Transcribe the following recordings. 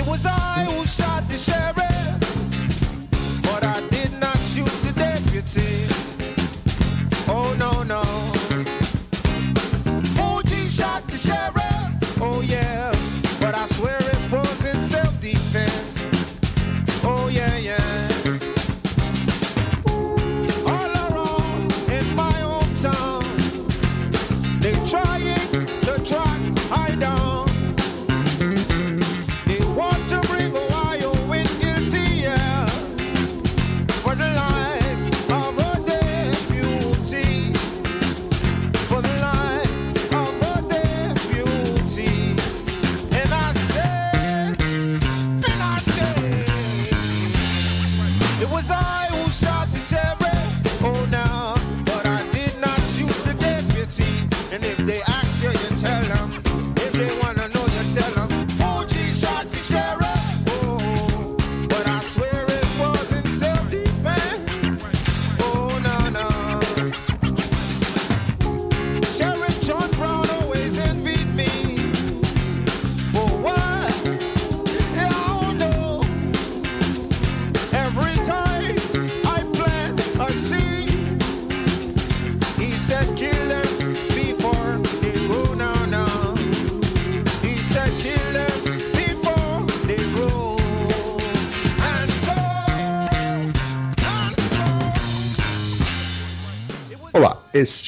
It was I who shot the sheriff,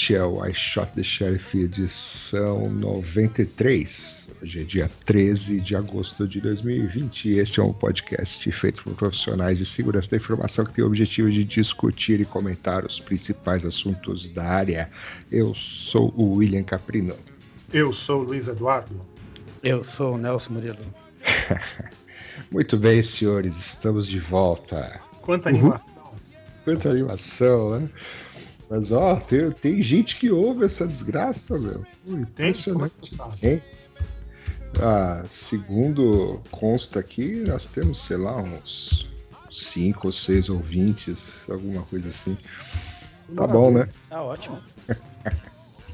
Este é o I Shot the Sheriff edição 93. Hoje é dia 13 de agosto de 2020 e este é um podcast feito por profissionais de segurança da informação que tem o objetivo de discutir e comentar os principais assuntos da área. Eu sou o William Caprino. Eu sou o Luiz Eduardo. Eu sou o Nelson Murilo. Muito bem, senhores, estamos de volta. Quanta Uhum. animação. Quanta animação, né? Mas ó, tem, tem gente que ouve essa desgraça, meu. Tem? Impressionante. Hein? Ah, segundo consta aqui, nós temos, sei lá, uns cinco ou seis ouvintes, alguma coisa assim. Tá bom, né? Tá ótimo.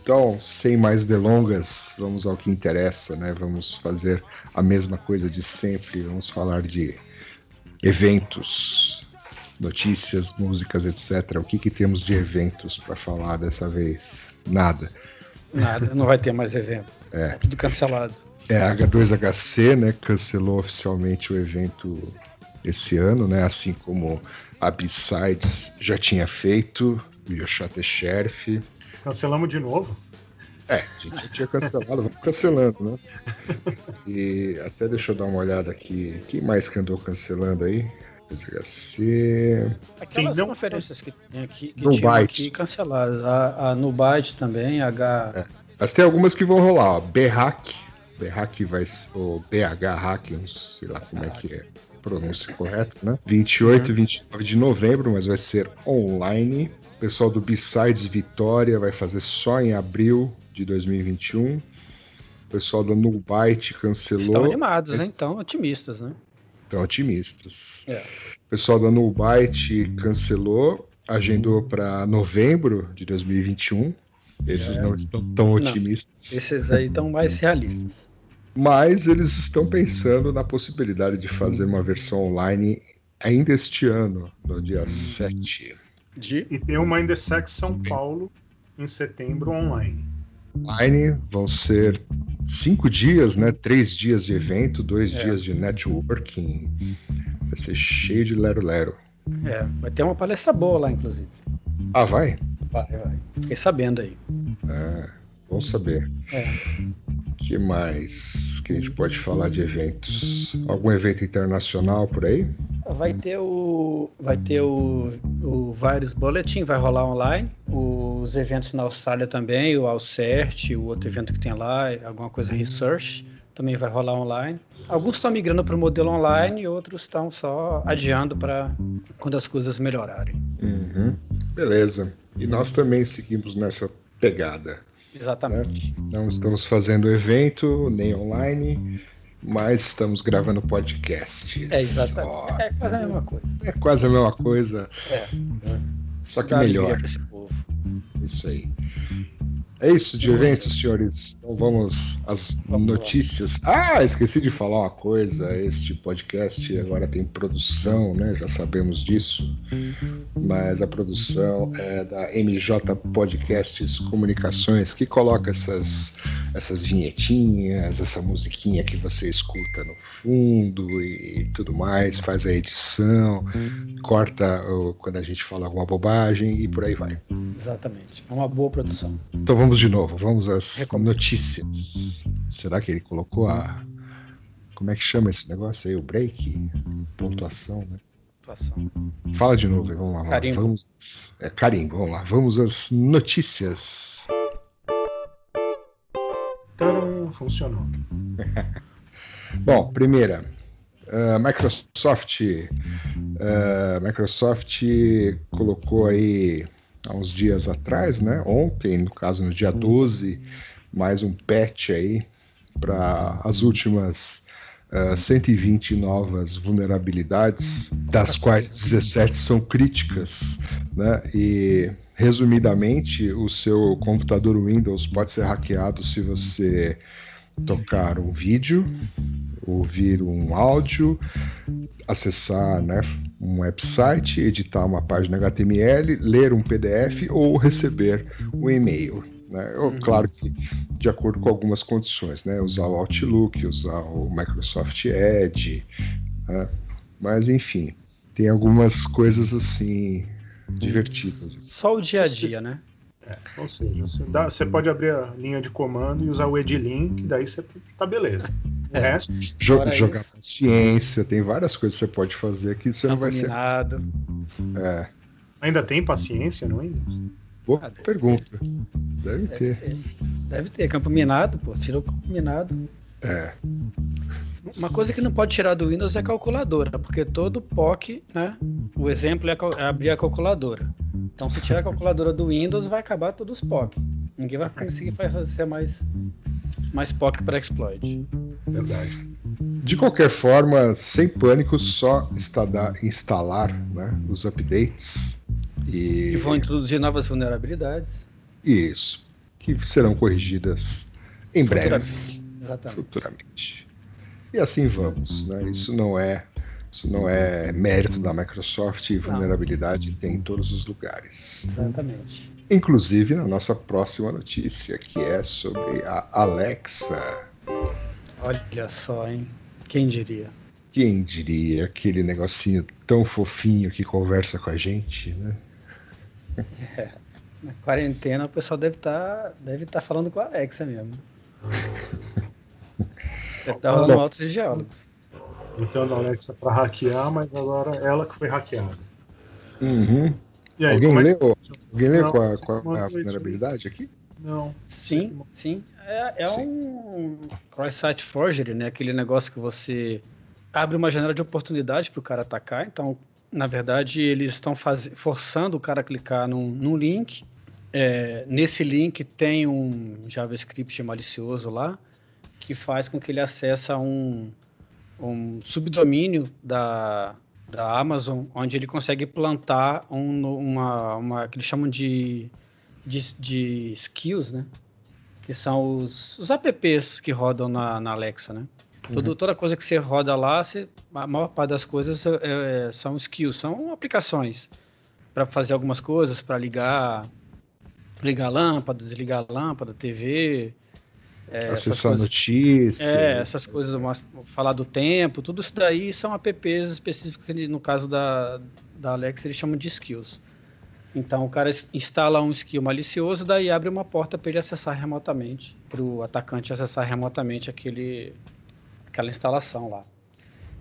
Então, sem mais delongas, vamos ao que interessa, né? Vamos fazer a mesma coisa de sempre. Vamos falar de eventos, notícias, músicas, etc. O que, que temos de eventos para falar dessa vez? Nada. Nada, não vai ter mais evento. É. Tudo cancelado. É, a H2HC, né, cancelou oficialmente o evento esse ano, né, assim como a B-Sides já tinha feito, o Yoshate Sheriff. Cancelamos de novo? É, a gente já tinha cancelado, vamos cancelando, né? E até deixa eu dar uma olhada aqui, quem mais que andou cancelando aí? H2HC... Aquelas Quem não conferências que, tinha aqui, que No tinham Byte. aqui canceladas. A, a Nubyte também, H. Mas tem algumas que vão rolar, ó, B-Hack, B-Hack vai, ou BH Hack, não sei lá como é que é a pronúncia correta, né? 28 e 29 de novembro, mas vai ser online. O pessoal do B-Sides Vitória vai fazer só em abril de 2021. O pessoal da Nubyte cancelou. Estão animados, né? mas Então, otimistas, né? Estão otimistas. É. O pessoal da Nubyte cancelou, agendou para novembro de 2021. Esses não estão tão otimistas. Esses aí estão mais realistas. Mas eles estão pensando na possibilidade de fazer uma versão online ainda este ano, no dia 7. De. E tem uma Indesec São Paulo em setembro online. Online vão ser cinco dias, né? Três dias de evento, dois É. dias de networking. Vai ser cheio de lero-lero. É, vai ter uma palestra boa lá, inclusive. Ah, vai? Vai, vai. Fiquei sabendo aí. É, bom saber. É. que mais que a gente pode falar de eventos? Algum evento internacional por aí? Vai ter o. Vai ter o, o Virus Bulletin, vai rolar online. Os eventos na Austrália também, o Alcert, o outro evento que tem lá, alguma coisa Research, também vai rolar online. Alguns estão migrando para o modelo online e outros estão só adiando para quando as coisas melhorarem. Uhum. Beleza. E nós também seguimos nessa pegada. Exatamente. Não estamos fazendo evento, nem online, mas estamos gravando podcast. É exatamente. É quase a mesma coisa. É quase a mesma coisa, É. só que melhor. esse povo. Isso aí. É isso de eventos, senhores. Então vamos às Vamos lá. notícias. Ah, esqueci de falar uma coisa. Este podcast agora tem produção, né? Já sabemos disso. Mas a produção é da MJ Podcasts Comunicações, que coloca essas, essas vinhetinhas, essa musiquinha que você escuta no fundo e tudo mais, faz a edição, corta quando a gente fala alguma bobagem e por aí vai. Exatamente. É uma boa produção. Então vamos de novo, vamos às Recomendo. notícias. Será que ele colocou a. Como é que chama esse negócio aí? O break? Pontuação, né? Atuação. Fala de novo, vamos lá. Carimbo. Vamos... É, carimbo, vamos lá. Vamos às notícias. Taram, funcionou. Bom, primeira, a Microsoft, a Microsoft colocou aí há uns dias atrás, né? Ontem, no caso no dia 12, mais um patch aí para as últimas ah, 120 novas vulnerabilidades, das quais 17 são críticas, né? E resumidamente, o seu computador Windows pode ser hackeado se você tocar um vídeo, ouvir um áudio, acessar né, um website, editar uma página HTML, ler um PDF ou receber um e-mail. Né? Ou, Claro que de acordo com algumas condições, né? usar o Outlook, usar o Microsoft Edge, né? mas enfim, tem algumas coisas assim divertidas. Só o dia a dia, né? Ou seja, você, dá- você pode abrir a linha de comando e usar o edlink, que daí você tá beleza. O É. resto, Jo- Fora jogar isso. paciência, tem várias coisas que você pode fazer que você não vai ser. É, ainda tem paciência no Windows? Boa Ah, pergunta. Deve Deve ter. ter. Deve ter. Campo minado, pô. Tira o campo minado. É. Uma coisa que não pode tirar do Windows é a calculadora, porque todo POC, né? O exemplo é, é abrir a calculadora. Então, se tirar a calculadora do Windows, vai acabar todos os POC. Ninguém vai conseguir fazer mais, mais POC para exploit. Verdade. De qualquer forma, sem pânico, só instada- instalar né, os updates e E vão introduzir novas vulnerabilidades. isso, que serão corrigidas em breve, futuramente. Exatamente. futuramente. E assim vamos, né? Isso não é isso não é mérito da Microsoft e vulnerabilidade tem em todos os lugares. Exatamente. Inclusive na nossa próxima notícia, que é sobre a Alexa. Olha só, hein? Quem diria? Quem diria aquele negocinho tão fofinho que conversa com a gente, né? Na quarentena o pessoal deve estar deve tá falando com a Alexa mesmo. Deve estar rolando Bom. altos diálogos. Então a Alexa para hackear, mas agora ela que foi hackeada. Uhum. E aí, Alguém é que- leu, alguém leu Não, qual, a- a vulnerabilidade aqui? Não. Sim, sim. É, é Sim. um cross-site forgery, né? Aquele negócio que você abre uma janela de oportunidade para o cara atacar. Então, na verdade, eles estão faz... forçando o cara a clicar num, num link. É, nesse link tem um JavaScript malicioso lá que faz com que ele acesse um, um subdomínio da, da Amazon, onde ele consegue plantar um, uma, uma que eles chamam de, de, de skills, né? Que são os, os apps que rodam na, na Alexa, né? Tudo, toda coisa que você roda lá, você, a maior parte das coisas é, é, são skills, são aplicações para fazer algumas coisas, para ligar, ligar a lâmpada, desligar a lâmpada, TV, é, Acessar coisas- notícia. é, essas coisas, falar do tempo, tudo isso daí são apps específicos, que no caso da, da Alexa eles chamam de skills. Então o cara instala um skill malicioso, daí abre uma porta para ele acessar remotamente, para o atacante acessar remotamente aquele, aquela instalação lá.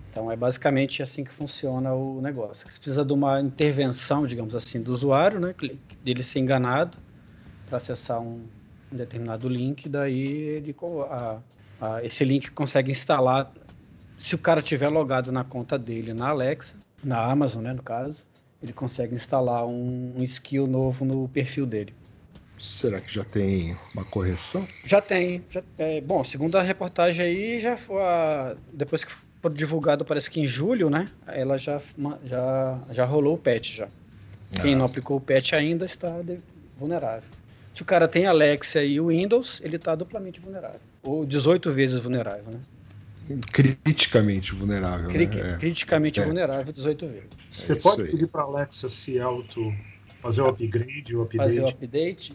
Então é basicamente assim que funciona o negócio. Você precisa de uma intervenção, digamos assim, do usuário, né, dele ser enganado para acessar um, um determinado link, daí ele a- a- esse link consegue instalar. Se o cara tiver logado na conta dele na Alexa, na Amazon, né, no caso, ele consegue instalar um, um skill novo no perfil dele. Será que já tem uma correção? Já tem. Já, é, bom, segundo a reportagem aí, já foi a- depois que foi divulgado, parece que em julho, né? Ela já, já, já rolou o patch já. Quem Ah. não aplicou o patch ainda está de- vulnerável. Se o cara tem Alexa e o Windows, ele está duplamente vulnerável. Ou 18 vezes vulnerável, né? Criticamente vulnerável. Cri né? É. Criticamente É. vulnerável 18 vezes. Você isso pode aí. pedir para Alexa se auto fazer o upgrade, o Fazer o update.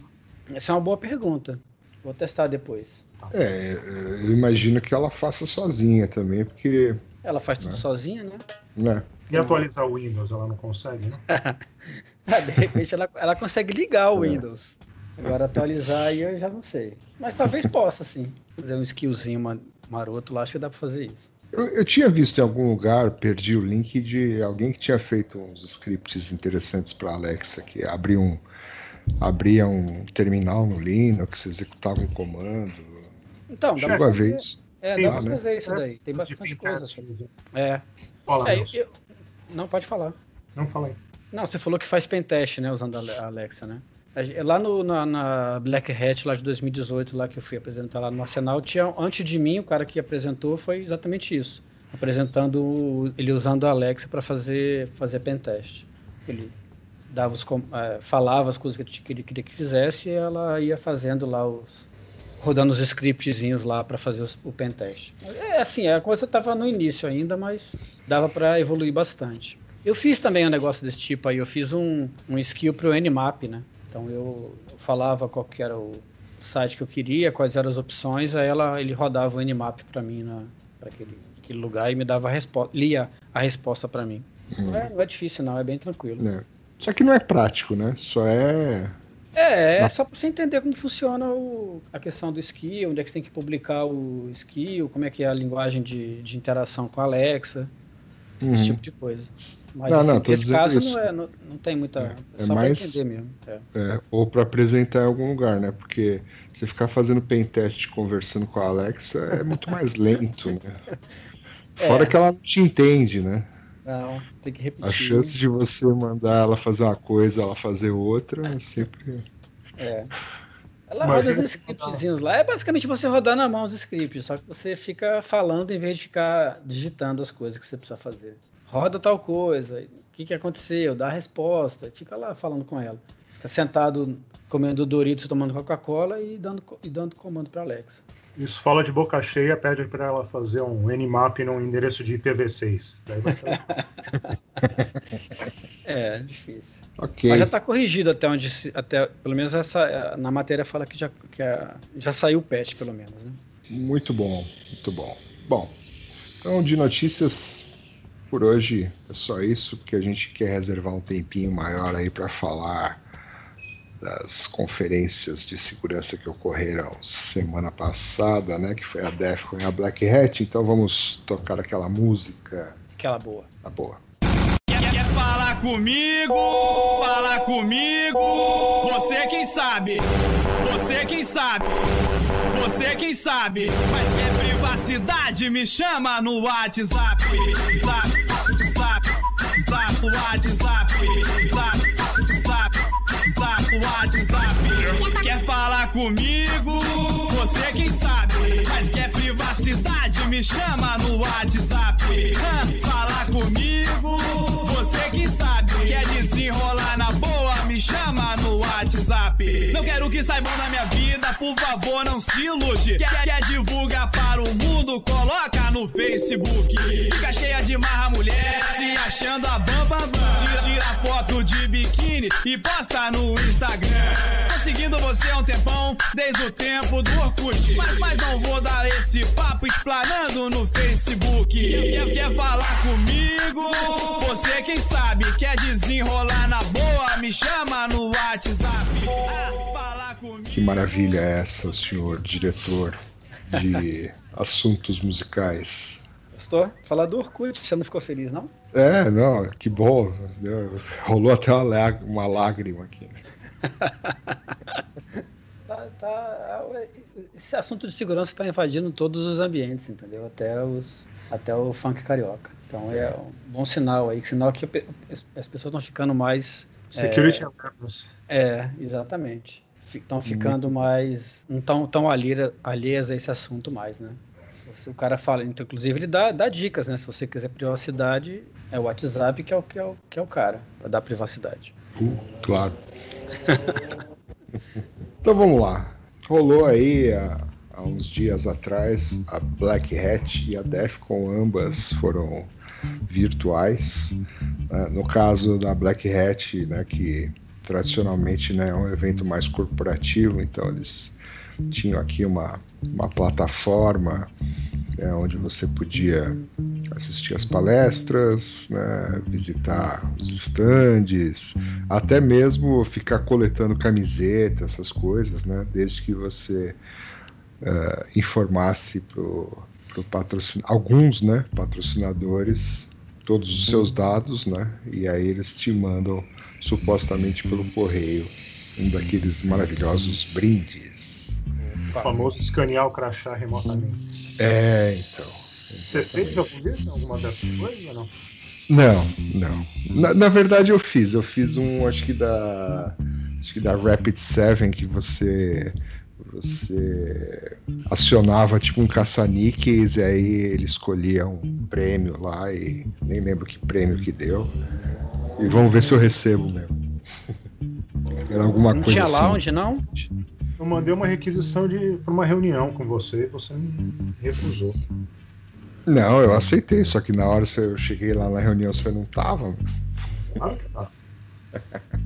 Essa é uma boa pergunta. Vou testar depois. É, eu imagino que ela faça sozinha também, porque. Ela faz tudo Né? sozinha, né? Né? E atualizar o Windows, ela não consegue, né? Ah, de repente ela, ela consegue ligar o É. Windows. Agora atualizar aí eu já não sei. Mas talvez possa, sim. Fazer um skillzinho ma- maroto lá, acho que dá pra fazer isso. Eu, eu tinha visto em algum lugar, perdi o link de alguém que tinha feito uns scripts interessantes para Alexa, que abria um, abria um terminal no Linux, executava um comando. Então, dá Chegou pra a ver fazer, isso. é, Tem dá pra né? fazer isso daí. Tem bastante coisa. assim, É. Fala, É, eu- Não, pode falar. Não fala aí. Não, você falou que faz pentest, né, usando a Ale- a Alexa, né? Lá no, na, na Black Hat, lá de 2018, lá que eu fui apresentar lá no Arsenal, tinha, antes de mim, o cara que apresentou foi exatamente isso. Apresentando, ele usando a Alexa para fazer, fazer pentest. Ele dava os, eh, falava as coisas que ele- que ele queria que fizesse e ela ia fazendo lá os... rodando os scriptzinhos lá para fazer os- o pentest. É assim, a coisa estava no início ainda, mas dava para evoluir bastante. Eu fiz também um negócio desse tipo aí, eu fiz um, um skill para o Nmap, né? Então eu falava qual que era o site que eu queria, quais eram as opções, aí ela, ele rodava o Nmap para mim para aquele, aquele lugar e me dava a resposta, lia a resposta para mim. Não, é, não é difícil não, é bem tranquilo. né? Só que não é prático, né? Só é. É, é só para você entender como funciona o- a questão do skill, onde é que você tem que publicar o skill, como é que é a linguagem de, de interação com a Alexa, Uhum. esse tipo de coisa. Mas Não, assim, não, caso isso. não, é, não, não tem muita. É, É, é só mais- para entender mesmo. é. É, ou para apresentar em algum lugar, né? Porque você ficar fazendo pentest conversando com a Alexa é muito mais lento, né? Fora É. que ela não te entende, né? Não, tem que repetir. A chance de você mandar ela fazer uma coisa, ela fazer outra, é sempre. É. Ela Imagina roda os se scriptzinhos lá. É basicamente você rodar na mão os scripts, só que você fica falando em vez de ficar digitando as coisas que você precisa fazer. Roda tal coisa, o que, que aconteceu, dá a resposta, fica lá falando com ela. Fica sentado comendo Doritos, tomando Coca-Cola e dando, e dando comando para Alexa. Isso fala de boca cheia, pede para ela fazer um Nmap num endereço de IPv6. Daí vai ser... É, difícil. Ok. Mas já está corrigido até onde. se- Até, pelo menos essa, na matéria fala que já, que a- já saiu o patch, pelo menos, né? Muito bom, muito bom. Bom, então de notícias por hoje é só isso, porque a gente quer reservar um tempinho maior aí para falar das conferências de segurança que ocorreram semana passada, né? Que foi a Defcon e a Black Hat. Então vamos tocar aquela música Aquela boa. na boa. Quer, quer falar comigo? Fala comigo. Você quem sabe? Você quem sabe? Você quem sabe? Mas quer privacidade? Me chama no WhatsApp. Zap, zap, zap, WhatsApp. Zap, zap, WhatsApp. Quer falar comigo? Você quem sabe? Mas quer privacidade? Me chama no WhatsApp. Falar comigo? Você que sabe. Quer desenrolar na boa? Me chama no WhatsApp. Não quero que saibam da minha vida, por favor, não se ilude. Quer, quer divulgar para o mundo? Coloca no Facebook. Fica cheia de marra mulher, se achando a bamba bam. Tira, tira foto de biquíni e posta no Instagram. Tô seguindo você há um tempão, desde o tempo do Orkut. Mas, mas não vou dar esse papo explanando no Facebook. Quer, quer falar comigo? Você quem sabe, quer desenrolar na boa? Me chama no WhatsApp. Ah, falar comigo. Que maravilha é essa, senhor diretor de assuntos musicais? Gostou? Falar do Orkut, você não ficou feliz, não? É, não, que bom. Rolou até uma, lá- uma lágrima aqui. Tá, tá, esse assunto de segurança está invadindo todos os ambientes, entendeu? Até, os, até o funk carioca. Então é um bom sinal aí, sinal que as pessoas estão ficando mais. Security awareness. É, exatamente. Estão ficando mais. Não estão tão alheias a esse assunto mais, né? Se, o cara fala, então, inclusive ele dá, dá dicas, né? Se você quiser privacidade, é o WhatsApp que é o, que é o, que é o cara para dar privacidade. Uh, claro. Então vamos lá. Rolou aí há, há uns dias atrás a Black Hat e a Defcon, ambas foram virtuais. né? No caso da Black Hat, né, que tradicionalmente né, é um evento mais corporativo, então eles tinham aqui uma, uma plataforma né, onde você podia assistir as palestras, né, visitar os estandes, até mesmo ficar coletando camiseta, essas coisas, né, desde que você eh, informasse pro, pro patrocin... alguns né, patrocinadores todos os seus dados, né, e aí eles te mandam supostamente pelo correio um daqueles maravilhosos brindes. O famoso escanear o crachá remotamente. É, então. Você fez algum dia alguma dessas coisas ou não? Não, não. Na, na verdade eu fiz. Eu fiz um, acho que da. Acho que da Rapid 7 que você. Você acionava tipo um caça-níqueis e aí ele escolhia um prêmio lá e nem lembro que prêmio que deu. E vamos ver se eu recebo mesmo. Era alguma Não coisa tinha assim. lounge, não? Eu mandei uma requisição de para uma reunião com você e você me recusou. Não, eu aceitei, só que na hora que eu cheguei lá na reunião você não tava. Claro que tá.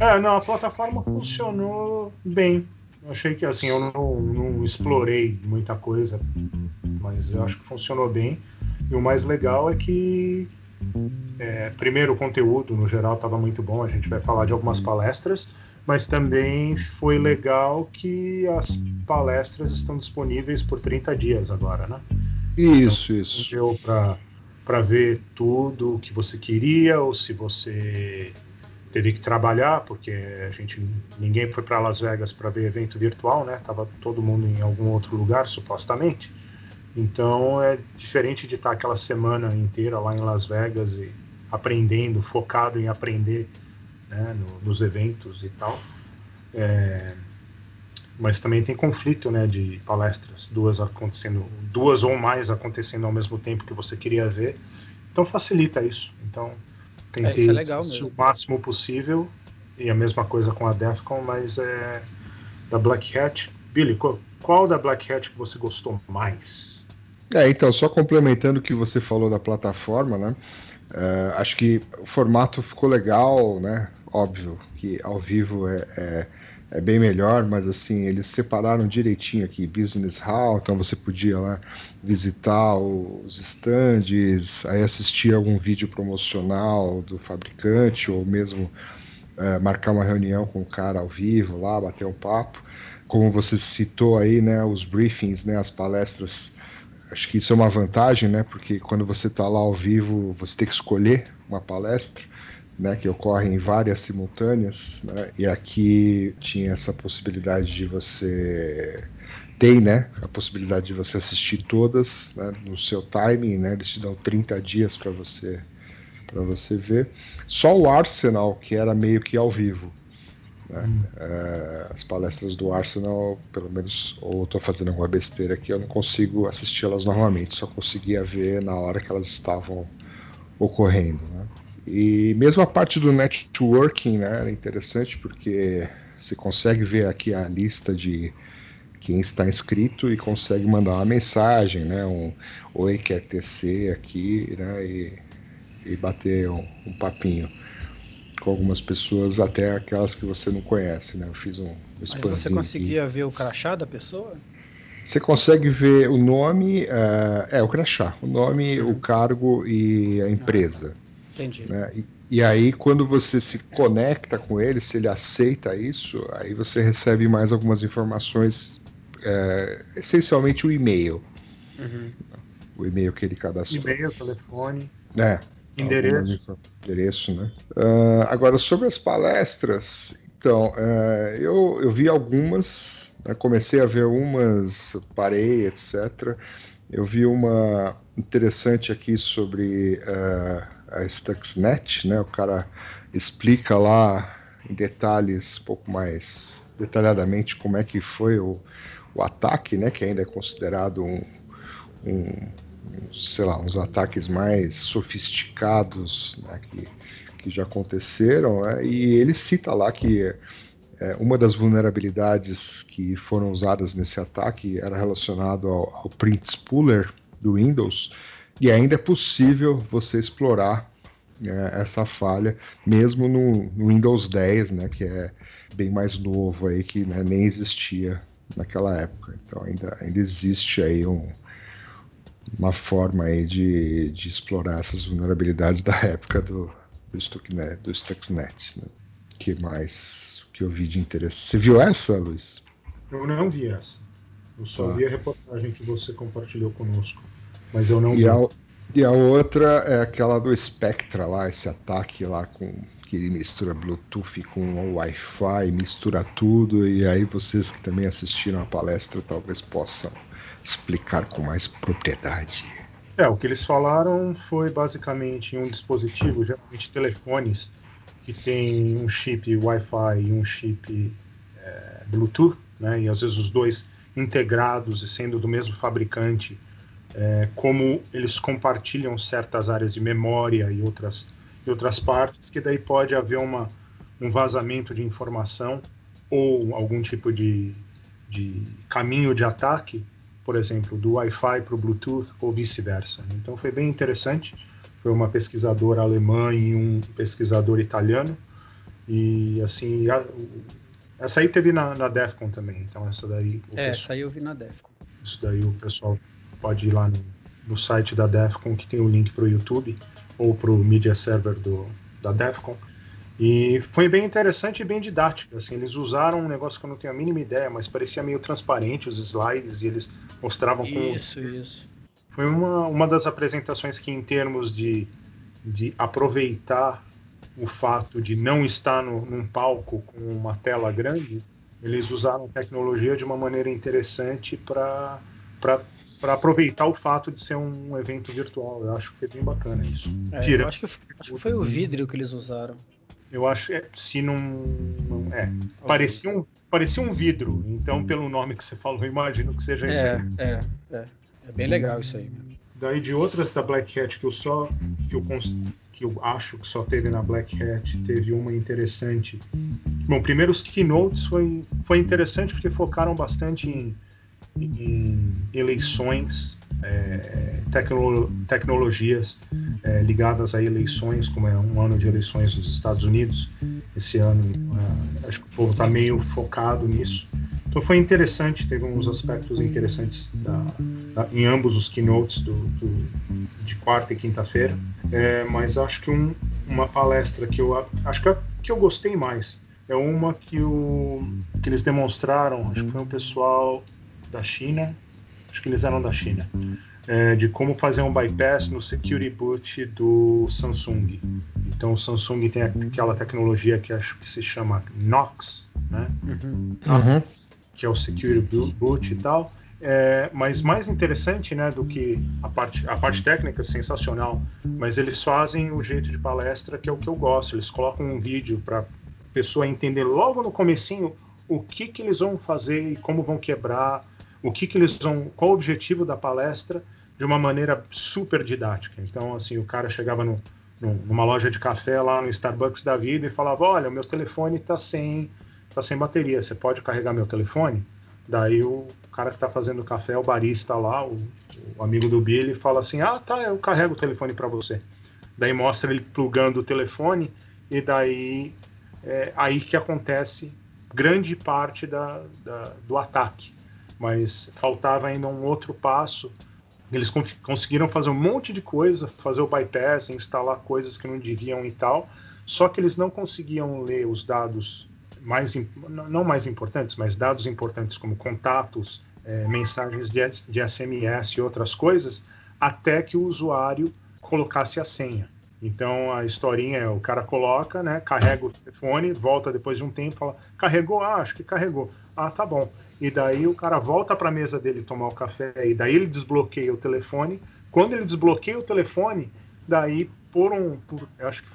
É, não, a plataforma funcionou bem. Eu achei que assim, eu não, não explorei muita coisa, mas eu acho que funcionou bem. E o mais legal é que, é, primeiro, o conteúdo no geral estava muito bom. A gente vai falar de algumas palestras, mas também foi legal que as palestras estão disponíveis por 30 dias agora, né? Isso, isso. deu para ver tudo o que você queria ou se você teve que trabalhar porque a gente ninguém foi para Las Vegas para ver evento virtual né tava todo mundo em algum outro lugar supostamente então é diferente de estar aquela semana inteira lá em Las Vegas e aprendendo focado em aprender né, no- nos eventos e tal É, mas também tem conflito né, de palestras, duas acontecendo, duas ou mais acontecendo ao mesmo tempo que você queria ver. Então facilita isso. Então tentei é legal assistir mesmo. o máximo possível e a mesma coisa com a Defcon, mas é da Black Hat. Billy, qual, qual da Black Hat que você gostou mais? É, então, só complementando o que você falou da plataforma, né? é, acho que o formato ficou legal, né? Óbvio que ao vivo é, é, é bem melhor, mas assim, eles separaram direitinho aqui, Business Hall, então você podia lá visitar os stands, aí assistir algum vídeo promocional do fabricante, ou mesmo é, marcar uma reunião com o cara ao vivo lá, bater um papo. Como você citou aí, né, os briefings, né, as palestras acho que isso é uma vantagem, né? Porque quando você está lá ao vivo, você tem que escolher uma palestra, né? Que ocorre em várias simultâneas, né? E aqui tinha essa possibilidade de você tem, né? A possibilidade de você assistir todas né, no seu timing, né? Eles te dão 30 dias para você para você ver. Só o Arsenal que era meio que ao vivo. Né? É, as palestras do Arsenal, pelo menos, ou estou fazendo alguma besteira aqui, eu não consigo assisti-las normalmente, só conseguia ver na hora que elas estavam ocorrendo. Né? E mesmo a parte do networking né, era interessante, porque você consegue ver aqui a lista de quem está inscrito e consegue mandar uma mensagem, né, um oi, quer TC aqui, né, e, e bater um, um papinho com algumas pessoas, até aquelas que você não conhece, né? Eu fiz um, um Mas você aqui. conseguia ver o crachá da pessoa? Você consegue ver o nome, eh, é, o crachá, o nome, o cargo e a empresa. Entendi. Né? E, e aí, quando você se conecta com ele, se ele aceita isso, aí você recebe mais algumas informações, eh, essencialmente o e-mail, Uhum. o e-mail que ele cadastrou. E-mail, telefone, É, endereço. Endereço, né? Ah, agora, sobre as palestras, então, eh, eu, eu vi algumas, né, comecei a ver umas, parei, etc. Eu vi uma interessante aqui sobre eh, a Stuxnet, né? O cara explica lá em detalhes, um pouco mais detalhadamente, como é que foi o, o ataque, né? Que ainda é considerado um, um sei lá, uns ataques mais sofisticados né, que, que já aconteceram, né, e ele cita lá que é, uma das vulnerabilidades que foram usadas nesse ataque era relacionado ao, ao print spooler do Windows, e ainda é possível você explorar é, essa falha, mesmo no, no, Windows 10, né, que é bem mais novo aí, que né, nem existia naquela época. Então ainda, ainda existe aí um, uma forma aí de, de explorar essas vulnerabilidades da época do, do, Stuxnet, do Stuxnet né? que mais que eu vi de interesse? Você viu essa, Luiz? Eu não vi essa. Eu só tá. vi a reportagem que você compartilhou conosco. Mas eu não e vi. A, e a outra é aquela do Spectra lá, esse ataque lá com que ele mistura Bluetooth com Wi-Fi, mistura tudo, e aí vocês que também assistiram a palestra talvez possam explicar com mais propriedade. É, o que eles falaram foi basicamente um dispositivo, geralmente telefones, que tem um chip Wi-Fi e um chip é, Bluetooth, né, e às vezes os dois integrados e sendo do mesmo fabricante, é, como eles compartilham certas áreas de memória e outras, e outras partes, que daí pode haver uma, um vazamento de informação ou algum tipo de, de caminho de ataque, por exemplo, do Wi-Fi para o Bluetooth ou vice-versa. Então foi bem interessante. Foi uma pesquisadora alemã e um pesquisador italiano. E assim, a, essa aí teve na, na DEFCON também. Então essa daí. É, pessoal, essa aí eu vi na DEFCON. Isso daí o pessoal pode ir lá no, no site da DEFCON, que tem o link para o YouTube, ou para o media server do, da DEFCON. E foi bem interessante e bem didático. Assim, eles usaram um negócio que eu não tenho a mínima ideia, mas parecia meio transparente os slides e eles mostravam como. Isso, isso. Foi uma, uma das apresentações que, em termos de, de aproveitar o fato de não estar no, num palco com uma tela grande, eles usaram tecnologia de uma maneira interessante para para aproveitar o fato de ser um evento virtual. Eu acho que foi bem bacana isso. É, Tira. Acho que, acho que foi o vidro que eles usaram. Eu acho é, se não, não é parecia um parecia um vidro. Então pelo nome que você falou, imagino que seja é, isso. Aí. É, é, é bem legal isso aí. Daí de outras da Black Hat que eu só que eu que eu acho que só teve na Black Hat, teve uma interessante. Bom, primeiro os keynotes foi foi interessante porque focaram bastante em em eleições, é, tecno, tecnologias é, ligadas a eleições, como é um ano de eleições nos Estados Unidos. Esse ano, é, acho que o povo está meio focado nisso. Então foi interessante, teve uns aspectos interessantes da, da, em ambos os keynotes do, do de quarta e quinta-feira. É, mas acho que um, uma palestra que eu acho que, a, que eu gostei mais é uma que, o, que eles demonstraram, acho que foi um pessoal da China, acho que eles eram da China, é, de como fazer um bypass no security boot do Samsung. Então o Samsung tem aquela tecnologia que acho que se chama Knox, né? Uhum. Uhum. Que é o security boot e tal. É, mas mais interessante, né, do que a parte, a parte técnica sensacional, mas eles fazem o jeito de palestra que é o que eu gosto. Eles colocam um vídeo para pessoa entender logo no comecinho o que que eles vão fazer e como vão quebrar o que, que eles vão, qual o objetivo da palestra de uma maneira super didática. Então, assim, o cara chegava no, no, numa loja de café lá no Starbucks da vida e falava: Olha, meu telefone está sem, tá sem bateria, você pode carregar meu telefone? Daí o cara que está fazendo o café, o barista lá, o, o amigo do Billy, fala assim: Ah, tá, eu carrego o telefone para você. Daí mostra ele plugando o telefone e daí é aí que acontece grande parte da, da do ataque mas faltava ainda um outro passo. Eles conseguiram fazer um monte de coisa, fazer o bypass, instalar coisas que não deviam e tal, só que eles não conseguiam ler os dados mais não mais importantes, mas dados importantes como contatos, é, mensagens de, de SMS e outras coisas, até que o usuário colocasse a senha. Então a historinha é o cara coloca, né, carrega o telefone, volta depois de um tempo, fala, carregou, ah, acho que carregou. Ah, tá bom. E daí o cara volta para a mesa dele tomar o café e daí ele desbloqueia o telefone. Quando ele desbloqueia o telefone, daí por um, por, eu acho que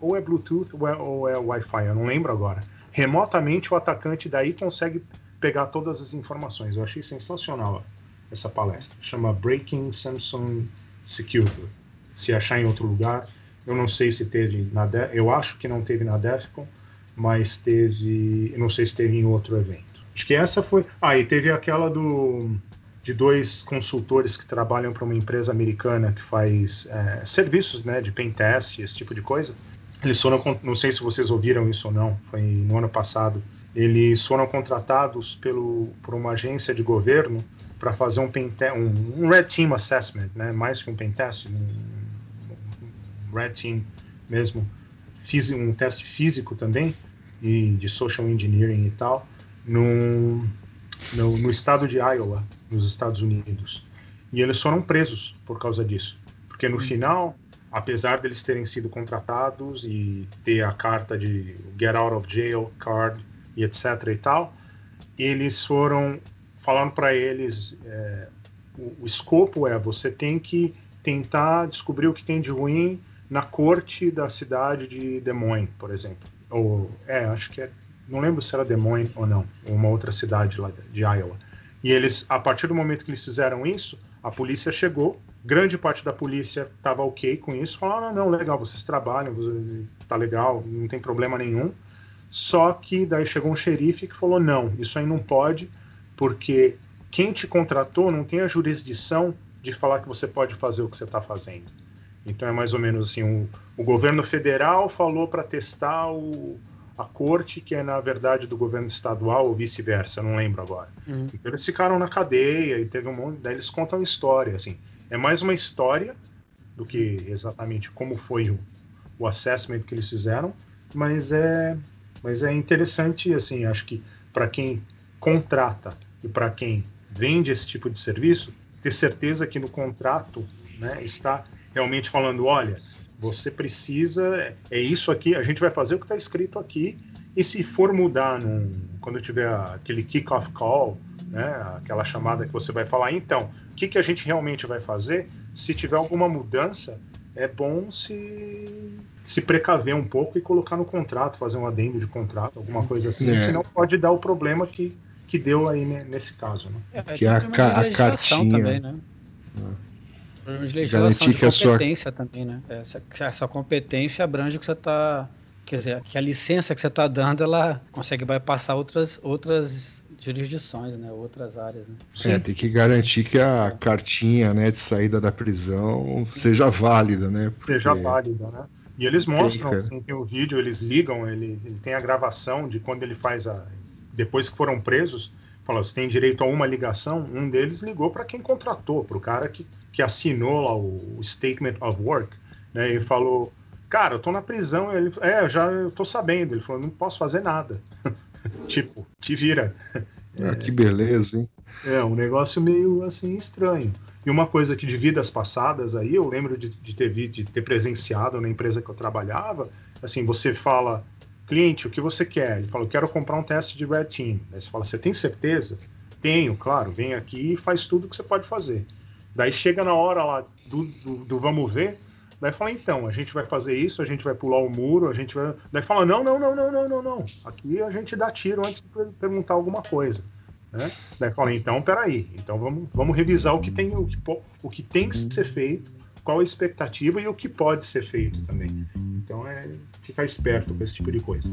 ou é Bluetooth ou é, ou é Wi-Fi, eu não lembro agora. Remotamente o atacante daí consegue pegar todas as informações. Eu achei sensacional essa palestra. Chama Breaking Samsung Security se achar em outro lugar. Eu não sei se teve na De eu acho que não teve na DEFCON, mas teve. eu Não sei se teve em outro evento. Acho que essa foi. Ah, e teve aquela do de dois consultores que trabalham para uma empresa americana que faz é, serviços né, de pen test, esse tipo de coisa. Eles foram, não sei se vocês ouviram isso ou não, foi no ano passado. Eles foram contratados pelo, por uma agência de governo para fazer um, pen um, um Red Team Assessment, né, mais que um pen test, um, Red Team mesmo, fisi- um teste físico também, e de social engineering e tal, num, no, no estado de Iowa, nos Estados Unidos. E eles foram presos por causa disso. Porque no final, apesar deles terem sido contratados e ter a carta de Get Out of Jail card e etc e tal, eles foram falando para eles é, o, o escopo é você tem que tentar descobrir o que tem de ruim na corte da cidade de Des Moines, por exemplo. Ou é, acho que é, não lembro se era Des Moines ou não, uma outra cidade lá de Iowa. E eles, a partir do momento que eles fizeram isso, a polícia chegou, grande parte da polícia estava ok com isso, falaram, não, não, legal, vocês trabalham, tá legal, não tem problema nenhum. Só que daí chegou um xerife que falou, não, isso aí não pode, porque quem te contratou não tem a jurisdição de falar que você pode fazer o que você está fazendo. Então é mais ou menos assim, o, o governo federal falou para testar o, a corte, que é na verdade do governo estadual ou vice-versa, não lembro agora. Uhum. Então eles ficaram na cadeia e teve um monte, daí eles contam história, assim. É mais uma história do que exatamente como foi o, o assessment que eles fizeram, mas é, mas é interessante, assim, acho que para quem contrata e para quem vende esse tipo de serviço, ter certeza que no contrato né, está realmente falando, olha, você precisa, é isso aqui, a gente vai fazer o que está escrito aqui, e se for mudar num, quando tiver aquele kick-off call, né, aquela chamada que você vai falar, então, o que, que a gente realmente vai fazer? Se tiver alguma mudança, é bom se, se precaver um pouco e colocar no contrato, fazer um adendo de contrato, alguma coisa assim, É. senão pode dar o problema que, que deu aí nesse caso. Né? É, Que a ca- a cartinha. Também, né? De legislação Garantir de que a sua- competência também, né? Essa, que essa competência abrange o que você está. Quer dizer, que a licença que você está dando, ela consegue bypassar outras, outras jurisdições, né? Outras áreas, né? É, tem que garantir que a cartinha né, de saída da prisão seja válida, né? seja Porque- válida, né? E eles mostram, cara. assim, tem o vídeo, eles ligam, ele, ele tem a gravação de quando ele faz a. Depois que foram presos, fala, você tem direito a uma ligação. Um deles ligou para quem contratou, para o cara que, que assinou lá o, Statement of Work, né? E falou, cara, eu tô na prisão. Ele, é, já eu tô sabendo. Ele falou, não posso fazer nada. tipo, te vira. Ah, que beleza, hein? É, um negócio meio assim estranho. E uma coisa que de vidas passadas aí, eu lembro de, de ter vi, de ter presenciado na empresa que eu trabalhava, assim, você fala, cliente, o que você quer? Ele falou, quero comprar um teste de Red Team. Aí você fala, você tem certeza? Tenho, claro, vem aqui e faz tudo que você pode fazer. Daí chega na hora lá do, do, do vamos ver, daí fala, então, a gente vai fazer isso, a gente vai pular o muro, a gente vai. Daí fala, não, não, não, não, não, não, não. Aqui a gente dá tiro antes de per- perguntar alguma coisa. Né? Daí fala, então, peraí, então vamos, vamos revisar o que, tem, o, que, o que tem que ser feito, qual a expectativa e o que pode ser feito também. Então é ficar esperto com esse tipo de coisa.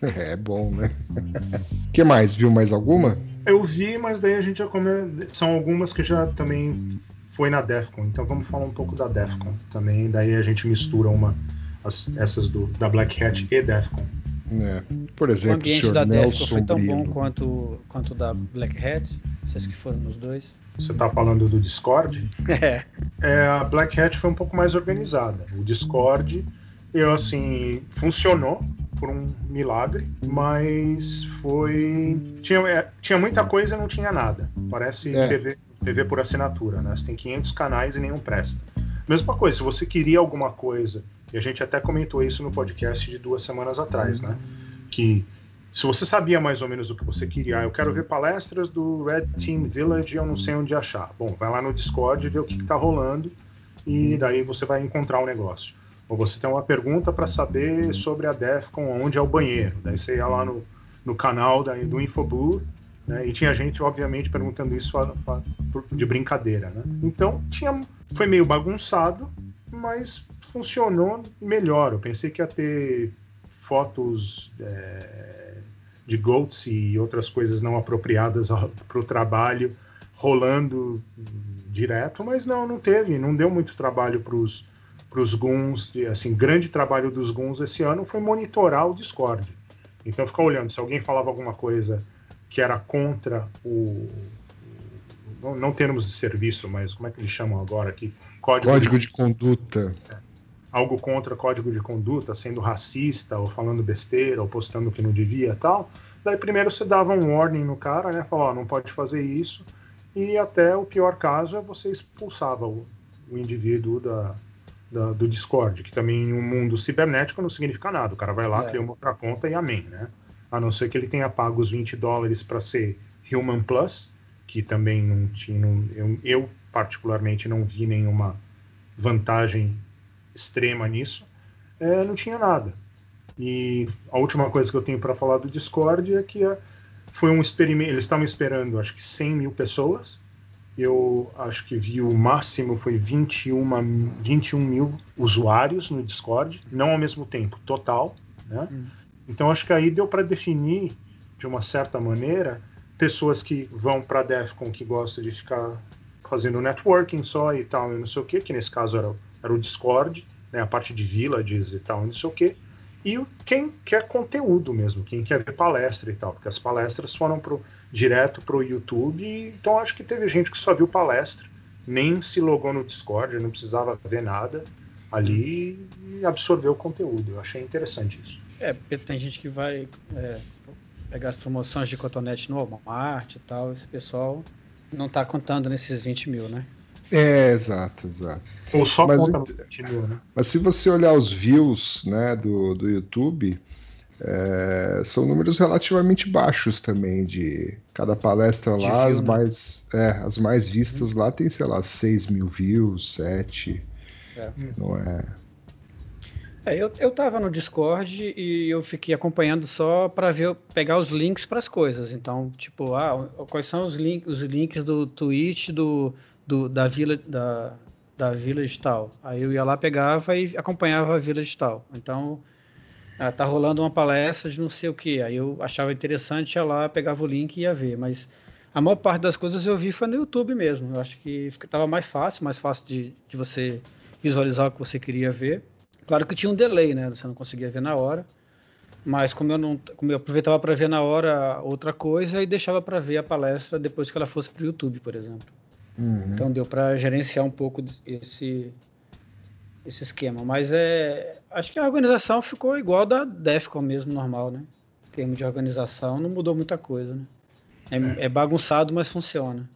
É bom, né? O que mais? Viu mais alguma? Eu vi, mas daí a gente já come... São algumas que já também foi na Defcon, então vamos falar um pouco da Defcon também, daí a gente mistura uma as- essas do, da Black Hat e Defcon. É. Por O exemplo, o ambiente senhor da Defco Nelson foi tão bom quanto, quanto o da Black Hat. Vocês que foram nos dois. Você está falando do Discord? É. É, a Black Hat foi um pouco mais organizada. O Discord, eu assim, funcionou por um milagre, mas foi. Tinha, é, tinha muita coisa e não tinha nada. Parece É. TV, TV por assinatura, né? Você tem 500 canais e nenhum presta. Mesma coisa, se você queria alguma coisa, e a gente até comentou isso no podcast de duas semanas atrás, né? Que se você sabia mais ou menos o que você queria, ah, eu quero ver palestras do Red Team Village, eu não sei onde achar. Bom, vai lá no Discord e o que está rolando e daí você vai encontrar o negócio. Ou você tem uma pergunta para saber sobre a Defcon, onde é o banheiro. Daí você ia lá no, no canal da, do Infobooth, né? E tinha gente, obviamente, perguntando isso de brincadeira, né? Então, tinha, foi meio bagunçado, mas funcionou melhor. Eu pensei que ia ter fotos é, de goats e outras coisas não apropriadas para o trabalho rolando direto, mas não, não teve, não deu muito trabalho para os guns, assim, grande trabalho dos guns esse ano foi monitorar o Discord. Então ficar olhando, se alguém falava alguma coisa que era contra o, não, não termos de serviço, mas como é que eles chamam agora aqui? Código, código de, de, conduta. É, algo contra código de conduta, sendo racista, ou falando besteira, ou postando que não devia tal. Daí primeiro você dava um warning no cara, né? Falava, não pode fazer isso. E até o pior caso é você expulsava o, o indivíduo da, da, do Discord, que também em um mundo cibernético não significa nada. O cara vai lá, é. cria uma outra conta e amém, né? A não ser que ele tenha pago os 20 dólares para ser Human Plus, que também não tinha. Eu, eu, particularmente, não vi nenhuma vantagem extrema nisso. É, não tinha nada. E a última coisa que eu tenho para falar do Discord é que é, foi um experimento. Eles estavam esperando, acho que 100 mil pessoas. Eu acho que vi o máximo foi 21, 21 mil usuários no Discord, não ao mesmo tempo, total. Né? Hum. Então acho que aí deu para definir, de uma certa maneira, pessoas que vão para DEFCON que gostam de ficar fazendo networking só e tal, e não sei o que, que nesse caso era, era o Discord, né, a parte de villages e tal, não sei o que, e quem quer conteúdo mesmo, quem quer ver palestra e tal, porque as palestras foram pro, direto para o YouTube, e, então acho que teve gente que só viu palestra, nem se logou no Discord, não precisava ver nada ali e absorveu o conteúdo. Eu achei interessante isso. É, porque tem gente que vai é, pegar as promoções de cotonete no Walmart e tal, esse pessoal não está contando nesses 20 mil, né? É, exato, exato. Ou só mas, conta 20 mil, né? Mas se você olhar os views né, do, do YouTube, é, são números relativamente baixos também de cada palestra de lá, view, as, né? mais, é, as mais vistas lá tem, sei lá, 6 mil views, 7. É. Não é. É, eu, eu tava no Discord e eu fiquei acompanhando só para ver pegar os links para as coisas. Então, tipo, ah, quais são os, link, os links do Twitch do, do, da vila da, da vila digital. Aí eu ia lá, pegava e acompanhava a vila digital. Então, ah, tá rolando uma palestra de não sei o que. Aí eu achava interessante, ia lá, pegava o link e ia ver. Mas a maior parte das coisas eu vi foi no YouTube mesmo. Eu acho que tava mais fácil, mais fácil de, de você visualizar o que você queria ver. Claro que tinha um delay, né? Você não conseguia ver na hora. Mas como eu não, como eu aproveitava para ver na hora outra coisa e deixava para ver a palestra depois que ela fosse para o YouTube, por exemplo. Uhum. Então deu para gerenciar um pouco esse esse esquema. Mas é, acho que a organização ficou igual da Defcon mesmo, normal, né? Em termos de organização, não mudou muita coisa, né? É, é. é bagunçado, mas funciona.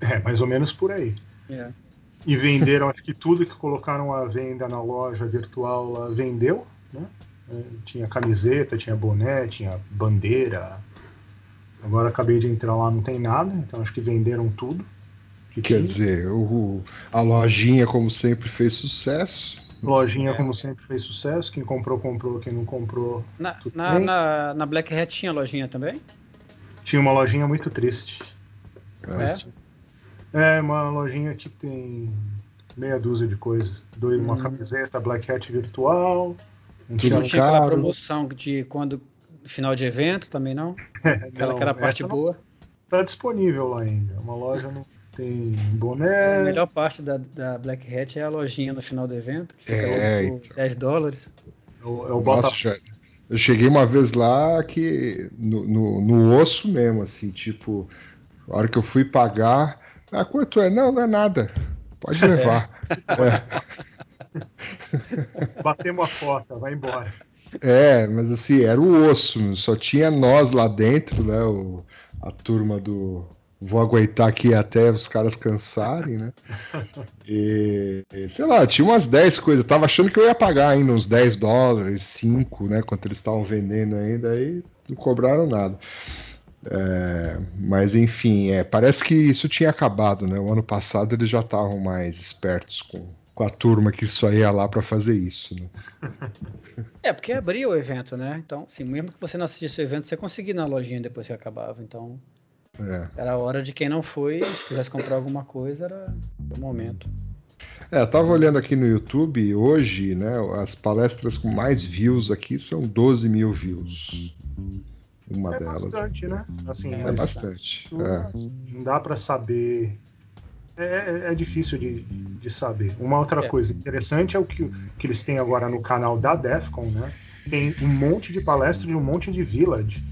É, mais ou menos por aí. É. E venderam, acho que tudo que colocaram à venda na loja virtual lá vendeu, né? É, tinha camiseta, tinha boné, tinha bandeira. Agora acabei de entrar lá, não tem nada, então acho que venderam tudo. Que Quer tinha. dizer, o, a lojinha, como sempre, fez sucesso. Lojinha, é. como sempre, fez sucesso. Quem comprou, comprou. Quem não comprou. Na, na, na, na, Black Hat tinha lojinha também? Tinha uma lojinha muito triste. É? É, uma lojinha aqui que tem meia dúzia de coisas. Dois, uma hum. camiseta Black Hat virtual. Um tinha aquela promoção de quando final de evento também não? aquela não, que era a parte boa. Tá disponível lá ainda. Uma loja não tem boné. A melhor parte da, da Black Hat é a lojinha no final do evento, que é, por então. 10 dólares. É o, é Nossa, já, eu cheguei uma vez lá que no, no, no osso mesmo, assim, tipo, a hora que eu fui pagar, ah, quanto é? Não, não é nada. Pode levar. é. Batemos a foto, vai embora. É, mas assim, era o osso, só tinha nós lá dentro, né? O, a turma do. Vou aguentar aqui até os caras cansarem, né? E, sei lá, tinha umas 10 coisas. Eu tava achando que eu ia pagar ainda uns 10 dólares, 5, né? Quanto eles estavam vendendo ainda, aí não cobraram nada. É, mas enfim, é, parece que isso tinha acabado, né? O ano passado eles já estavam mais espertos com, com a turma que só ia lá para fazer isso. Né? É, porque abria o evento, né? Então, assim, mesmo que você não assistisse o evento, você conseguia na lojinha depois que acabava. Então, é. era a hora de quem não foi, se quisesse comprar alguma coisa, era o momento. É, eu tava olhando aqui no YouTube hoje, né? As palestras com mais views aqui são 12 mil views. Uma É delas. bastante, né? Assim, É mas bastante. É. não dá para saber. É, é- é difícil de, de saber. Uma outra É. coisa interessante é o que, que eles têm agora no canal da Defcon, né? Tem um monte de palestra de um monte de village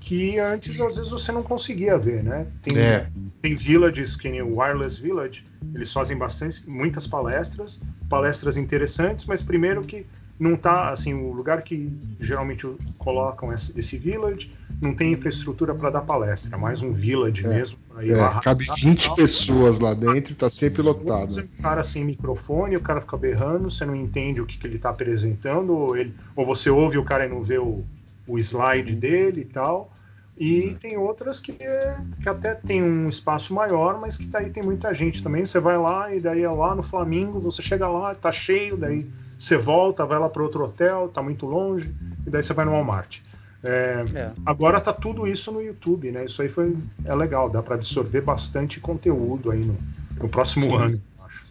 que antes às vezes você não conseguia ver, né? Tem, É. tem villages que nem o Wireless Village, eles fazem bastante, muitas palestras, palestras interessantes, mas primeiro que não tá assim o lugar que geralmente o- colocam esse, village não tem infraestrutura para dar palestra, é mais um village É. mesmo. É, lá cabe rapidão, 20 tal. pessoas lá dentro tá sempre lotado. um cara sem microfone, o cara fica berrando, você não entende o que, que ele tá apresentando, ou, ele, ou você ouve o cara e não vê o, o slide dele e tal. E tem outras que, é- que até tem um espaço maior, mas que daí tem muita gente também. Você vai lá e daí é lá no Flamengo, você chega lá, tá cheio, daí você volta, vai lá para outro hotel, tá muito longe, e daí você vai no Walmart. É, É. agora tá tudo isso no YouTube, né? Isso aí foi é legal, dá para absorver bastante conteúdo aí no, no próximo Sim. ano, acho.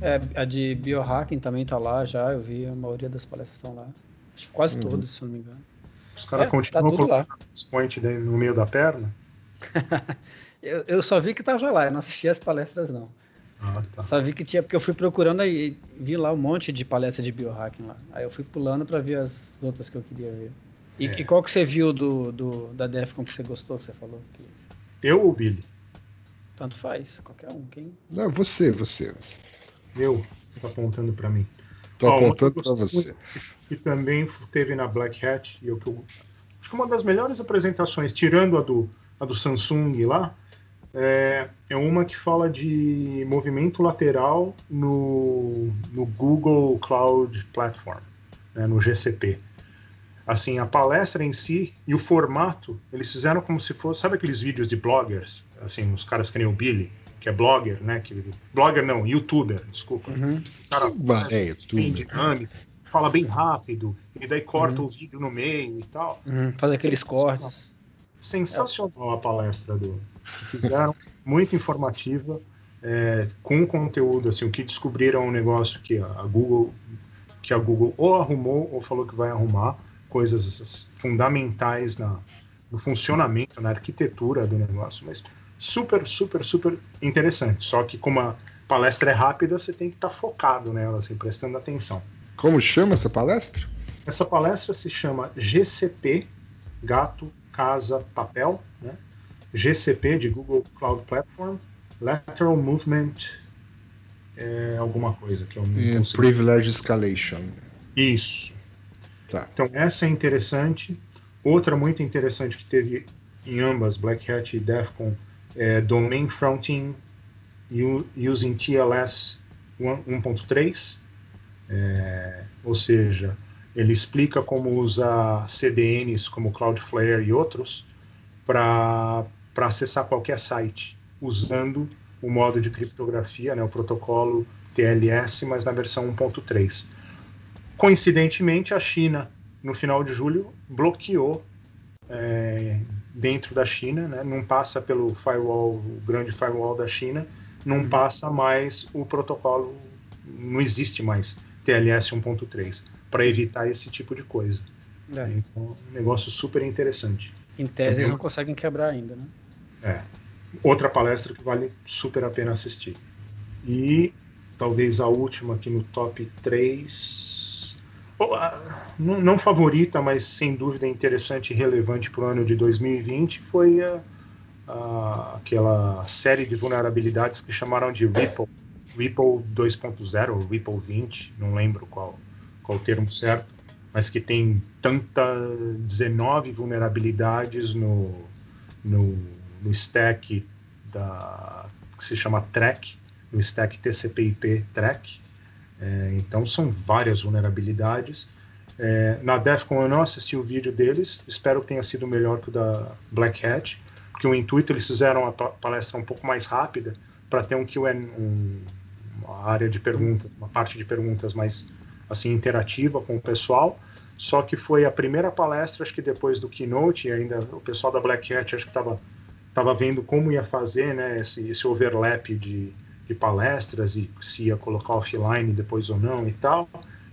É, a de biohacking também tá lá já, eu vi, a maioria das palestras estão lá. Acho que quase Uhum. todas, se não me engano. Os caras É, tá continuam lá. colocando point no meio da perna. Eu, eu só vi que tava lá, eu não assisti as palestras não. Ah, tá. Só vi que tinha, porque eu fui procurando aí, vi lá um monte de palestra de biohacking lá. Aí eu fui pulando pra ver as outras que eu queria ver. E, É. e qual que você viu do, do da Defcon que você gostou, que você falou? Que Eu ou o Billy? tanto faz, qualquer um. Quem... Não, você, você, você. Eu, você tá apontando para mim. Tô Ó, apontando gostei você. E também teve na Black Hat, e eu, que eu acho que uma das melhores apresentações, tirando a do, a do Samsung lá, é, é uma que fala de movimento lateral no, no Google Cloud Platform, né, no GCP. Assim, a palestra em si e o formato, eles fizeram como se fosse, sabe aqueles vídeos de bloggers, assim, os caras que nem o Billy, que é blogger, né? Que, blogger não, youtuber, desculpa. Uhum. O cara é, youtuber. dinâmico, fala bem rápido, e daí corta o vídeo no meio e tal. Uhum, Faz aqueles Sensacional. cortes. Sensacional a palestra do que fizeram, muito informativa, é, com conteúdo, assim, o que descobriram é um negócio que a Google, que a Google ou arrumou ou falou que vai arrumar, coisas fundamentais na, no funcionamento, na arquitetura do negócio, mas super, super, super interessante. Só que como a palestra é rápida, você tem que estar focado nela, assim, prestando atenção. Como chama essa palestra? Essa palestra se chama GCP, Gato, Casa, Papel, né? GCP de Google Cloud Platform, Lateral Movement, é, alguma coisa que eu não Em consigo. Privilege Escalation. Isso. Tá. Então essa é interessante. Outra muito interessante que teve em ambas, Black Hat e Defcon, é Domain Fronting Using TLS 1.3. É, ou seja, ele explica como usar CDNs como Cloudflare e outros para acessar qualquer site usando o modo de criptografia, né, o protocolo TLS, mas na versão 1.3. Coincidentemente, a China, no final de julho, bloqueou é, dentro da China, né, não passa pelo firewall, o grande firewall da China, não passa mais o protocolo, não existe mais TLS 1.3, para evitar esse tipo de coisa. É, Então, um negócio super interessante. em tese eles não conseguem quebrar ainda, né? É. Outra palestra que vale super a pena assistir. E talvez a última aqui no top 3. Não, não favorita, mas sem dúvida interessante e relevante para o ano de 2020 foi a, a- aquela série de vulnerabilidades que chamaram de Ripple. Ripple 2.0 ou Ripple 20, não lembro qual, qual o termo certo, mas que tem tanta 19 vulnerabilidades no, no, no stack da, que se chama Track, no stack TCP/IP Track. É, então são várias vulnerabilidades. É, na DEFCON eu não assisti o vídeo deles, espero que tenha sido melhor que o da Black Hat, porque o intuito eles fizeram a pa- palestra um pouco mais rápida para ter um Q&A, um, uma área de perguntas, uma parte de perguntas mais assim interativa com o pessoal. Só que foi a primeira palestra, acho que depois do keynote, ainda o pessoal da Black Hat acho que estava tava vendo como ia fazer né, esse, esse overlap de, de palestras e se ia colocar offline depois ou não e tal.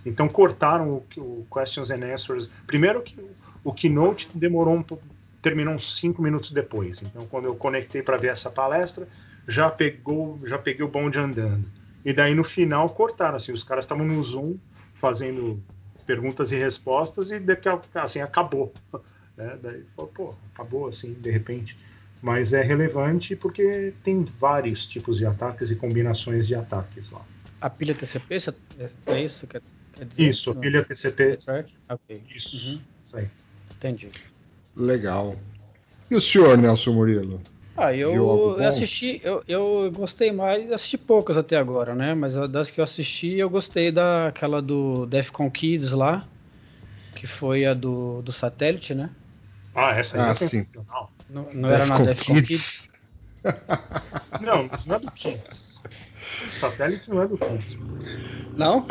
Então cortaram o, o questions and answers. Primeiro que o keynote demorou um pouco, terminou uns cinco minutos depois. Então quando eu conectei para ver essa palestra, já pegou, já peguei o bonde andando. E daí no final cortaram assim, os caras estavam no Zoom fazendo perguntas e respostas e daqui a, assim acabou. Né? Daí falou, pô, acabou assim de repente. Mas é relevante porque tem vários tipos de ataques e combinações de ataques lá. A pilha TCP, é isso? Quer, quer dizer? Isso, a pilha TCP. Ok. Isso, uhum. isso aí. Entendi. Legal. E o senhor, Nelson Murilo? Ah, eu, eu assisti, eu, eu gostei mais, assisti poucas até agora, né? Mas das que eu assisti, eu gostei daquela do Defcon Kids lá, que foi a do, do satélite, né? Ah, essa aí ah, é sim. sensacional. Não, não era na Defcon Kids? Kids? não, isso não é do Kids. O satélite não é do Kids. Não?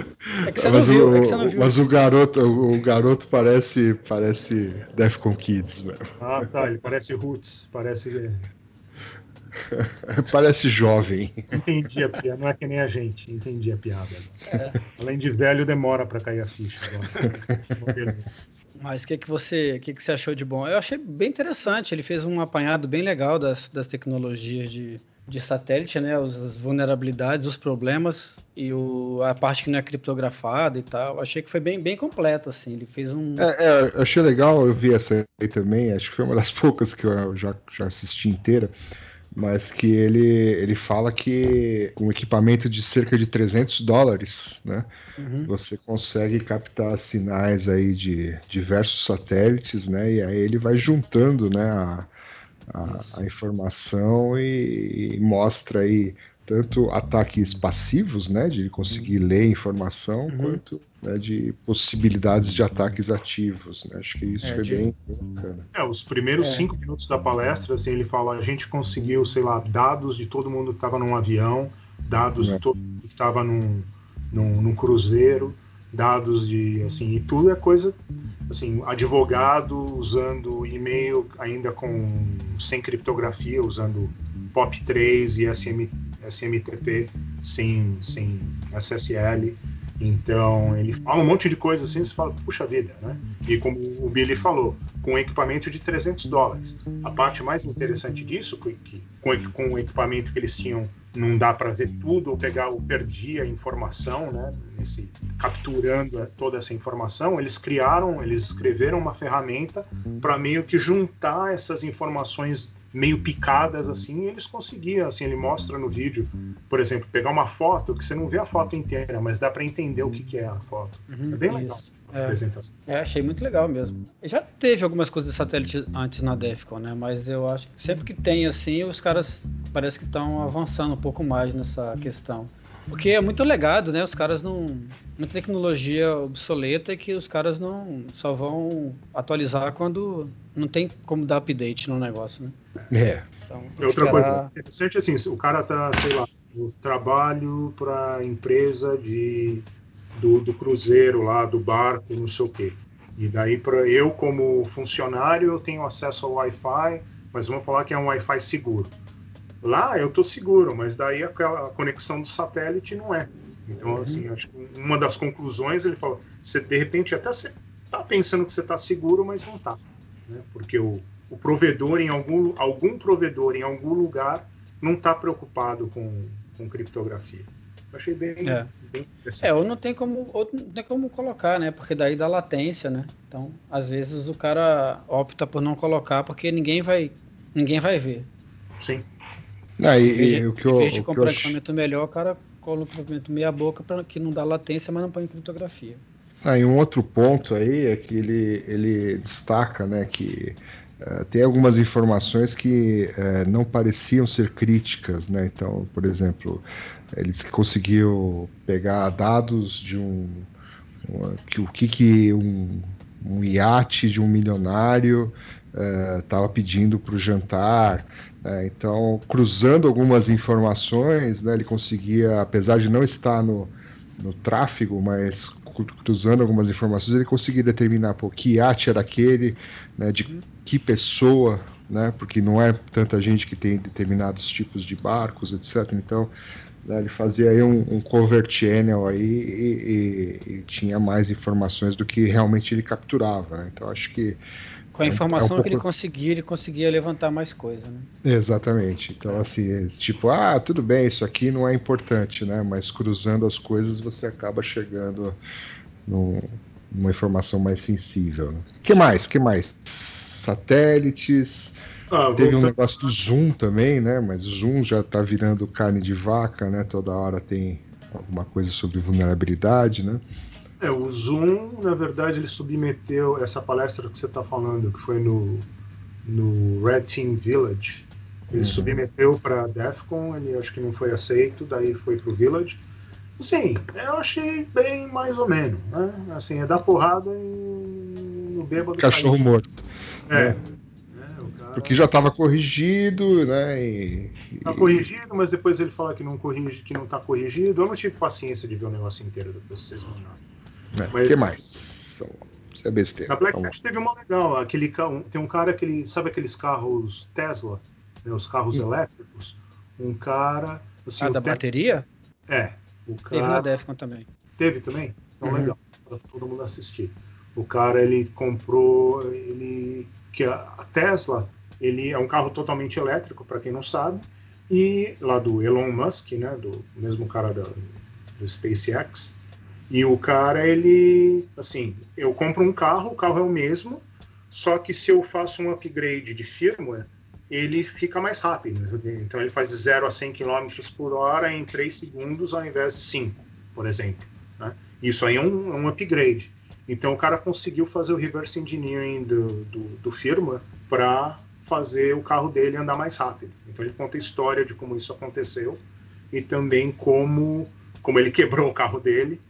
É que você mas não viu, o, é que você não viu. Mas o garoto, o, o garoto parece, parece Defcon Kids, mesmo. Ah, tá, ele parece Roots, parece... parece jovem. Entendi a piada, não é que nem a gente, entendi a piada. É. Além de velho, demora para cair a ficha. Agora. Mas o que, que, você, que, que você achou de bom? Eu achei bem interessante. Ele fez um apanhado bem legal das, das tecnologias de, de satélite, né? As vulnerabilidades, os problemas e o, a parte que não é criptografada e tal. Achei que foi bem, bem completo, assim. Ele fez um. É, é, achei legal, eu vi essa aí também. Acho que foi uma das poucas que eu já, já assisti inteira mas que ele, ele fala que um equipamento de cerca de 300 dólares, né, uhum. você consegue captar sinais aí de diversos satélites, né, e aí ele vai juntando, né, a, a, a informação e, e, mostra aí tanto ataques passivos, né, de conseguir uhum. ler informação, uhum. quanto né, de possibilidades de ataques ativos. Né? Acho que isso é, foi de... bem bacana. É, os primeiros é. cinco minutos da palestra, assim, ele fala, a gente conseguiu, sei lá, dados de todo mundo que estava num avião, dados de é. todo mundo que estava num, num, num cruzeiro, dados de assim e tudo é coisa assim advogado usando e-mail ainda com sem criptografia usando POP3 e SM, SMTP sem, sem SSL. Então, ele fala um monte de coisa assim, você fala, puxa vida, né? E como o Billy falou, com equipamento de 300 dólares. A parte mais interessante disso, que com, com o equipamento que eles tinham, não dá para ver tudo ou pegar ou perder a informação, né? Nesse, capturando toda essa informação, eles criaram, eles escreveram uma ferramenta para meio que juntar essas informações meio picadas assim, e eles conseguiam, assim, ele mostra no vídeo, por exemplo, pegar uma foto que você não vê a foto inteira, mas dá para entender o que, que é a foto. Uhum, é bem legal. É, apresentação. É, achei muito legal mesmo. Já teve algumas coisas de satélite antes na Defcon, né? Mas eu acho que sempre que tem assim, os caras parece que estão avançando um pouco mais nessa questão. Porque é muito legado, né? Os caras não. Muita tecnologia obsoleta que os caras não só vão atualizar quando não tem como dar update no negócio, né? É. Então, Outra coisa interessante assim, o cara tá, sei lá, no trabalho para empresa de do, do, cruzeiro lá, do barco, não sei o quê. E daí para eu como funcionário eu tenho acesso ao Wi-Fi, mas vamos falar que é um Wi-Fi seguro. Lá eu tô seguro, mas daí a, a conexão do satélite não é. Então, uhum. assim, acho que uma das conclusões ele falou, você de repente até tá pensando que você está seguro, mas não tá, né? Porque o, o provedor em algum algum provedor em algum lugar não está preocupado com, com criptografia. Eu achei bem, é. bem interessante. É, ou não tem como ou não tem como colocar, né? Porque daí dá latência, né? Então, às vezes o cara opta por não colocar porque ninguém vai ninguém vai ver. Sim. Não, e, e, o que eu, em vez de comprar eu... equipamento melhor, o cara coloca o equipamento meia boca para que não dá latência, mas não põe criptografia. Ah, e um outro ponto aí é que ele, ele destaca né, que uh, tem algumas informações que uh, não pareciam ser críticas. Né? Então, por exemplo, eles conseguiu pegar dados de um. um que, o que, que um, um iate de um milionário estava uh, pedindo para o jantar. É, então, cruzando algumas informações, né, ele conseguia, apesar de não estar no, no tráfego, mas cruzando algumas informações, ele conseguia determinar pô, que iate era aquele, né, de que pessoa, né, porque não é tanta gente que tem determinados tipos de barcos, etc. Então, né, ele fazia aí um, um cover channel aí e, e- e tinha mais informações do que realmente ele capturava. né? Então acho que Com a É informação é um que ele pouco- conseguia, ele conseguia levantar mais coisa, né? Exatamente. Então, assim, é tipo, ah, tudo bem, isso aqui não é importante, né? Mas cruzando as coisas você acaba chegando num- numa informação mais sensível. né? que mais? que mais? Satélites. Ah, Teve um negócio do Zoom também, né? Mas Zoom já tá virando carne de vaca, né? Toda hora tem alguma coisa sobre vulnerabilidade, né? É, o Zoom, na verdade, ele submeteu essa palestra que você está falando, que foi no, no Red Team Village. Ele Uhum. submeteu para DEFCON, ele acho que não foi aceito, daí foi para o Village. Sim, eu achei bem mais ou menos, né? Assim, é dar porrada em, no bêbado. Cachorro morto. É. né? É, cara Porque já estava corrigido, né? E, tá corrigido, mas depois ele fala que não corrige, que não tá corrigido. Eu não tive paciência de ver o negócio inteiro depois que vocês mandaram. Né? mas- que mais? Isso é besteira. Na Black. Hat teve uma legal, aquele tem um cara que ele sabe aqueles carros Tesla, né, os carros elétricos. Um cara, assim, Ah, da te- bateria? é, o Teve na cara Defcon também. teve também, então Uhum. legal para todo mundo assistir. O cara ele comprou, ele que a a Tesla, ele é um carro totalmente elétrico para quem não sabe e lá do Elon Musk, né, do mesmo cara da, do SpaceX. E o cara, ele, assim, eu compro um carro, o carro é o mesmo, só que se eu faço um upgrade de firmware, ele fica mais rápido. Então ele faz de 0 a 100 km por hora em 3 segundos ao invés de 5, por exemplo. né? Isso aí é um, é um upgrade. Então o cara conseguiu fazer o reverse engineering do, do, do firmware para fazer o carro dele andar mais rápido. Então ele conta a história de como isso aconteceu e também como, como ele quebrou o carro dele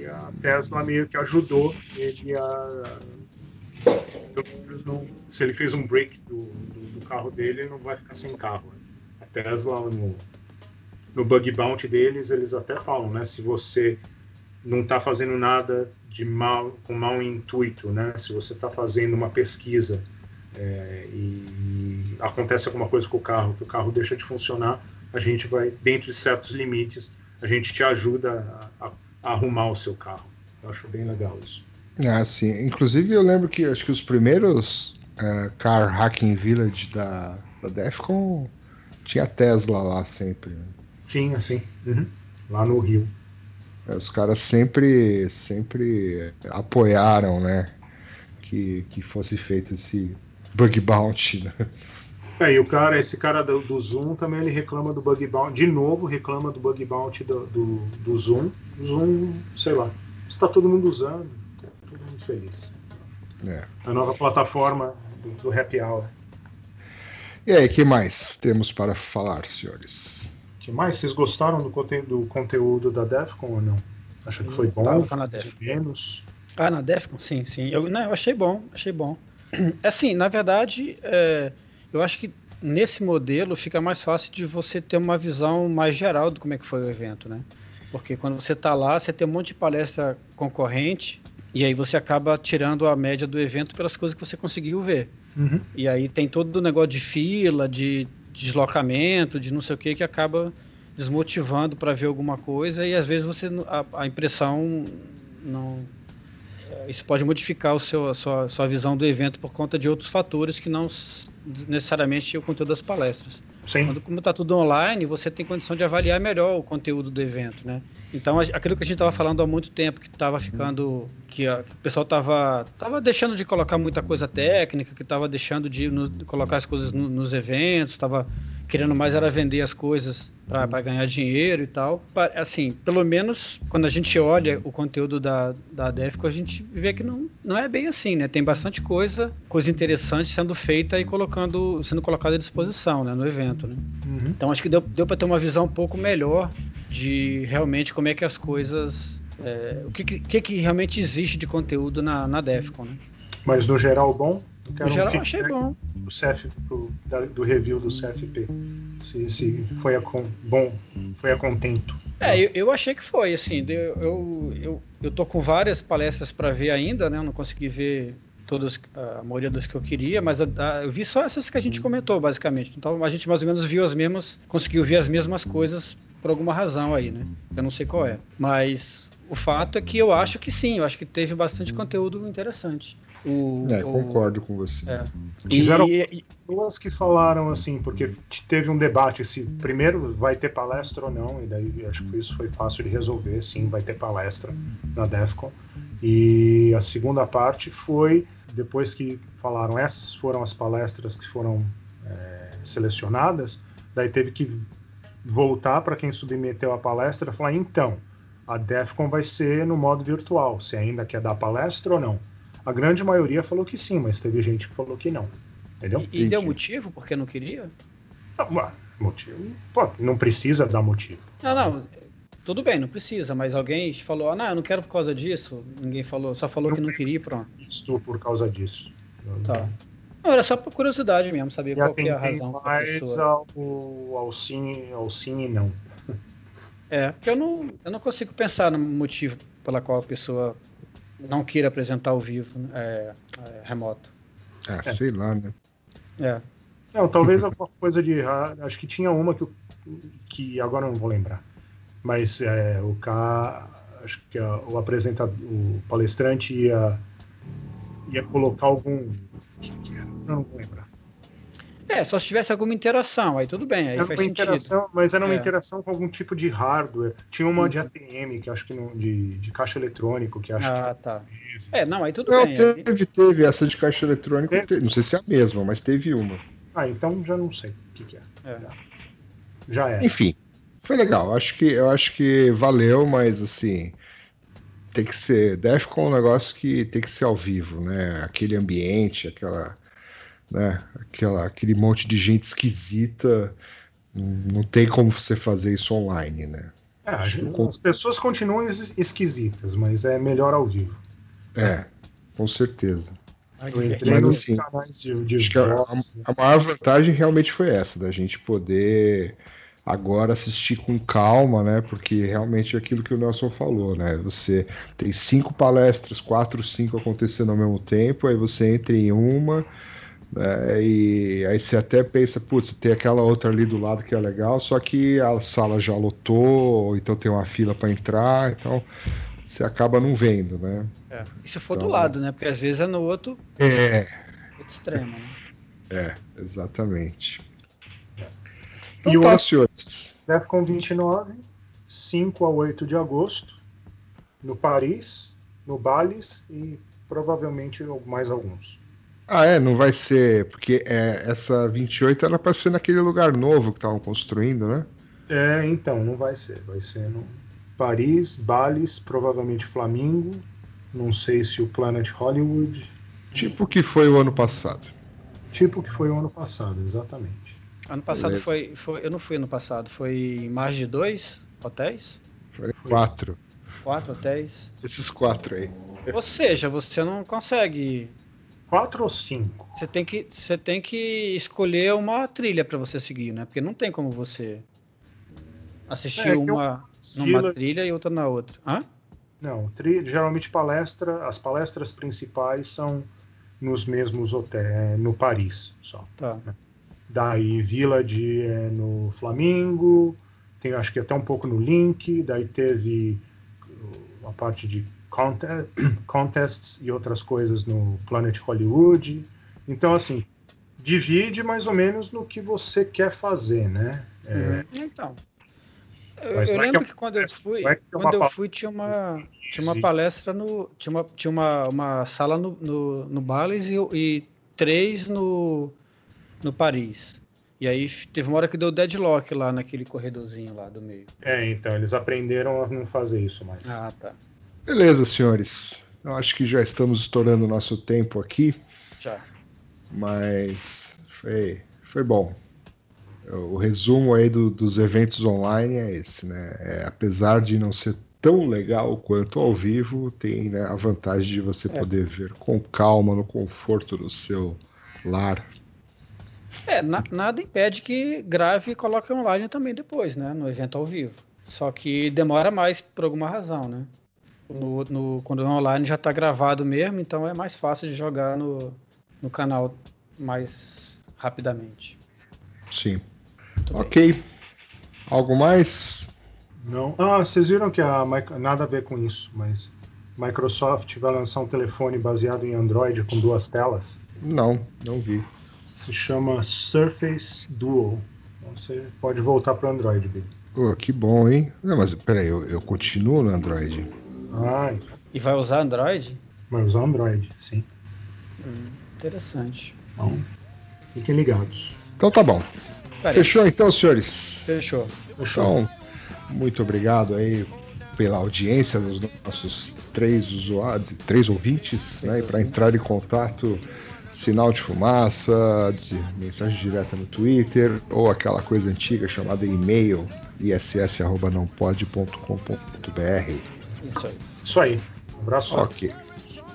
e a Tesla meio que ajudou ele a. se ele fez um break do, do, do carro dele, ele não vai ficar sem carro. A Tesla, no, no bug bounty deles, eles até falam, né? Se você não está fazendo nada de mal, com mau intuito, né? Se você está fazendo uma pesquisa é, e acontece alguma coisa com o carro, que o carro deixa de funcionar, a gente vai, dentro de certos limites, a gente te ajuda a- a arrumar o seu carro. Eu acho bem legal isso. Ah, sim. Inclusive, eu lembro que acho que os primeiros eh, Car Hacking Village da, da Defcon tinha Tesla lá sempre. né? Tinha, sim. Uhum. Lá no Rio. Eh, Os caras sempre, sempre apoiaram, né? Que, que fosse feito esse bug bounty. Né? É, e o cara, esse cara do, do Zoom também ele reclama do bug bounty. De novo, reclama do bug bounty do, do, do Zoom. O Zoom, sei lá. Está todo mundo usando. tá Todo mundo feliz. É. A nova plataforma do, do Happy Hour. E aí, que mais temos para falar, senhores? que mais? Vocês gostaram do, conte do conteúdo da Defcon ou não? Acha que foi bom? Tava na De Defcon. menos? Ah, na Defcon? Sim, sim. Eu, não, eu achei bom, achei bom. Assim, na verdade, é, eu acho que nesse modelo fica mais fácil de você ter uma visão mais geral de como é que foi o evento, né? Porque quando você está lá, você tem um monte de palestra concorrente e aí você acaba tirando a média do evento pelas coisas que você conseguiu ver. Uhum. E aí tem todo o negócio de fila, de deslocamento, de não sei o que, que acaba desmotivando para ver alguma coisa e às vezes você a, a impressão não isso pode modificar o seu, a sua, sua visão do evento por conta de outros fatores que não necessariamente o conteúdo das palestras. Sim. Quando, como está tudo online, você tem condição de avaliar melhor o conteúdo do evento, né? Então, aquilo que a gente estava falando há muito tempo, que estava ficando. Que, a- que o pessoal estava tava deixando de colocar muita coisa técnica, que estava deixando de, no- colocar as coisas no- nos eventos, estava querendo mais era vender as coisas para ganhar dinheiro e tal. Assim, pelo menos quando a gente olha o conteúdo da, da Defco, a gente vê que não, não é bem assim, né? Tem bastante coisa, coisa interessante sendo feita e colocando, sendo colocada à disposição né, no evento, né? Uhum. Então acho que deu, deu para ter uma visão um pouco melhor de realmente como é que as coisas. é, o que, que, que que realmente existe de conteúdo na, na Defcon, né? Mas no geral, bom? Eu No um geral achei bom. Do, CF, pro- da- do review do CFP. Se, se foi a con, bom, foi a contento. É, eu, eu achei que foi, assim, eu, eu, eu, eu tô com várias palestras para ver ainda, né? Eu não consegui ver todas, a maioria das que eu queria, mas a- a- eu vi só essas que a gente comentou, basicamente. Então a gente mais ou menos viu as mesmas, conseguiu ver as mesmas coisas por alguma razão aí, né? Eu não sei qual é. Mas o fato é que eu acho que sim, eu acho que teve bastante conteúdo interessante. O, É, o- concordo com você. É. Tiveram E- pessoas que falaram assim, porque teve um debate se primeiro vai ter palestra ou não, e daí acho que isso foi fácil de resolver, sim, vai ter palestra na DEFCON. E a segunda parte foi depois que falaram essas foram as palestras que foram é, selecionadas, daí teve que voltar para quem submeteu a palestra e falar então a DEFCON vai ser no modo virtual, se ainda quer dar palestra ou não. A grande maioria falou que sim, mas teve gente que falou que não. Entendeu? E, e deu motivo porque não queria? Não, ué, motivo. Pô, não precisa dar motivo. Não, não. Tudo bem, não precisa, mas alguém falou, ah, não, eu não quero por causa disso. Ninguém falou, só falou que não queria e pronto. Estou por causa disso. Tá. Não, era só por curiosidade mesmo, saber qual que é a razão da mais pessoa. ao, ao, sim, ao sim e não. É, porque eu não, eu não consigo pensar no motivo pela qual a pessoa não queira apresentar ao vivo, é, é, remoto. Ah, sei lá, né? É. Não, talvez alguma coisa de errado. Acho que tinha uma que, eu- que agora não vou lembrar. Mas é, o K, acho que a- o apresentador, o palestrante ia, ia colocar algum. o que que era? Eu não vou lembrar. É, só se tivesse alguma interação, aí tudo bem, aí Era faz uma sentido. interação, mas era uma É. interação com algum tipo de hardware. Tinha uma de ATM, que acho que não, de, de caixa eletrônico, que acho Ah, que tá. É, não, aí tudo Não, bem. aí- teve, teve essa de caixa eletrônica. Teve? te- Não sei se é a mesma, mas teve uma. Ah, então já não sei o que, que é. É. Já é. Enfim, foi legal. Acho que, eu acho que valeu, mas assim. Tem que ser. Defcon é um negócio que tem que ser ao vivo, né? Aquele ambiente, aquela. Né? Aquela, aquele monte de gente esquisita. Não tem como você fazer isso online, né? É, a gente- Com- as pessoas continuam es- esquisitas, mas é melhor ao vivo. É, com certeza. Eu entrei. Mas nos assim, canais de, de Acho que a, a- a maior vantagem realmente foi essa, da gente poder agora assistir com calma, né? Porque realmente é aquilo que o Nelson falou, né? Você tem cinco palestras, quatro, cinco acontecendo ao mesmo tempo, aí você entra em uma, né? E aí você até pensa, putz, tem aquela outra ali do lado que é legal, só que a sala já lotou, ou então tem uma fila para entrar, então você acaba não vendo, né? É. E se for do Então- lado, né? Porque às vezes é no outro, É, outro extremo, né? é, exatamente. E Então o tá, senhores. DEFCON 29, 5 a 8 de agosto, no Paris, no Bales e provavelmente mais alguns. Ah, é, não vai ser, porque é, essa 28 era para ser naquele lugar novo que estavam construindo, né? É, então, não vai ser. Vai ser no Paris, Bales, provavelmente Flamingo, não sei se o Planet Hollywood, Tipo o que foi o ano passado. tipo que foi o ano passado, exatamente. Ano passado foi, foi. Eu não fui ano passado, foi mais de dois hotéis? Foi quatro. Quatro hotéis. Esses quatro aí. Ou seja, você não consegue. Quatro ou cinco? Você tem que, você tem que escolher uma trilha para você seguir, né? Porque não tem como você assistir É, que eu- uma numa trilha e outra na outra. Hã? Não, tri- geralmente palestra, as palestras principais são nos mesmos hotéis, no Paris só. Tá. Daí Village é no Flamingo, tem acho que até um pouco no Link, daí teve a parte de conte- contests e outras coisas no Planet Hollywood. Então, assim, divide mais ou menos no que você quer fazer, né? É, Então. Eu, eu vai que lembro é- que quando eu fui, é quando eu palestra fui tinha uma tinha uma palestra no tinha uma, tinha uma, uma sala no no, no Bales e, e três no no Paris. E aí teve uma hora que deu deadlock lá naquele corredorzinho lá do meio. é, então, eles aprenderam a não fazer isso mais. Ah, tá. Beleza, senhores. Eu acho que já estamos estourando o nosso tempo aqui, Já. mas foi, foi bom. O resumo aí do- dos eventos online é esse, né? É, apesar de não ser tão legal quanto ao vivo, tem né, a vantagem de você É. poder ver com calma, no conforto do seu lar. É, na- nada impede que grave e coloque online também depois, né? No evento ao vivo. Só que demora mais por alguma razão, né? No, no- quando é online já está gravado mesmo, então é mais fácil de jogar no, no canal mais rapidamente. Sim. Muito bem. Ok. Algo mais? Não. Ah, vocês viram que a nada a ver com isso, mas Microsoft vai lançar um telefone baseado em Android com duas telas. Não, não vi. Se chama Surface Duo. Então você pode voltar para Android, Bi. Pô, que bom, hein? Não, mas peraí, eu, eu continuo no Android. Ai, E vai usar Android? vai usar Android, sim. Interessante. Então, fiquem ligados. Então tá bom. Peraí, Fechou então, senhores? Fechou. Fechou? Então, muito obrigado aí pela audiência dos nossos três usuários, três ouvintes, né? E para entrar em contato, sinal de fumaça, de mensagem direta no Twitter, ou aquela coisa antiga chamada e-mail, iss.nãopode.com.br. Isso aí. Isso aí. Um abraço. Ok.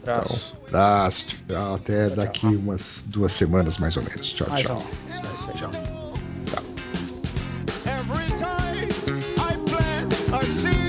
Abraço. Então, abraço. Tchau. Até tchau, daqui tchau. umas duas semanas, mais ou menos. Tchau, mais tchau. É isso aí. Tchau. tchau.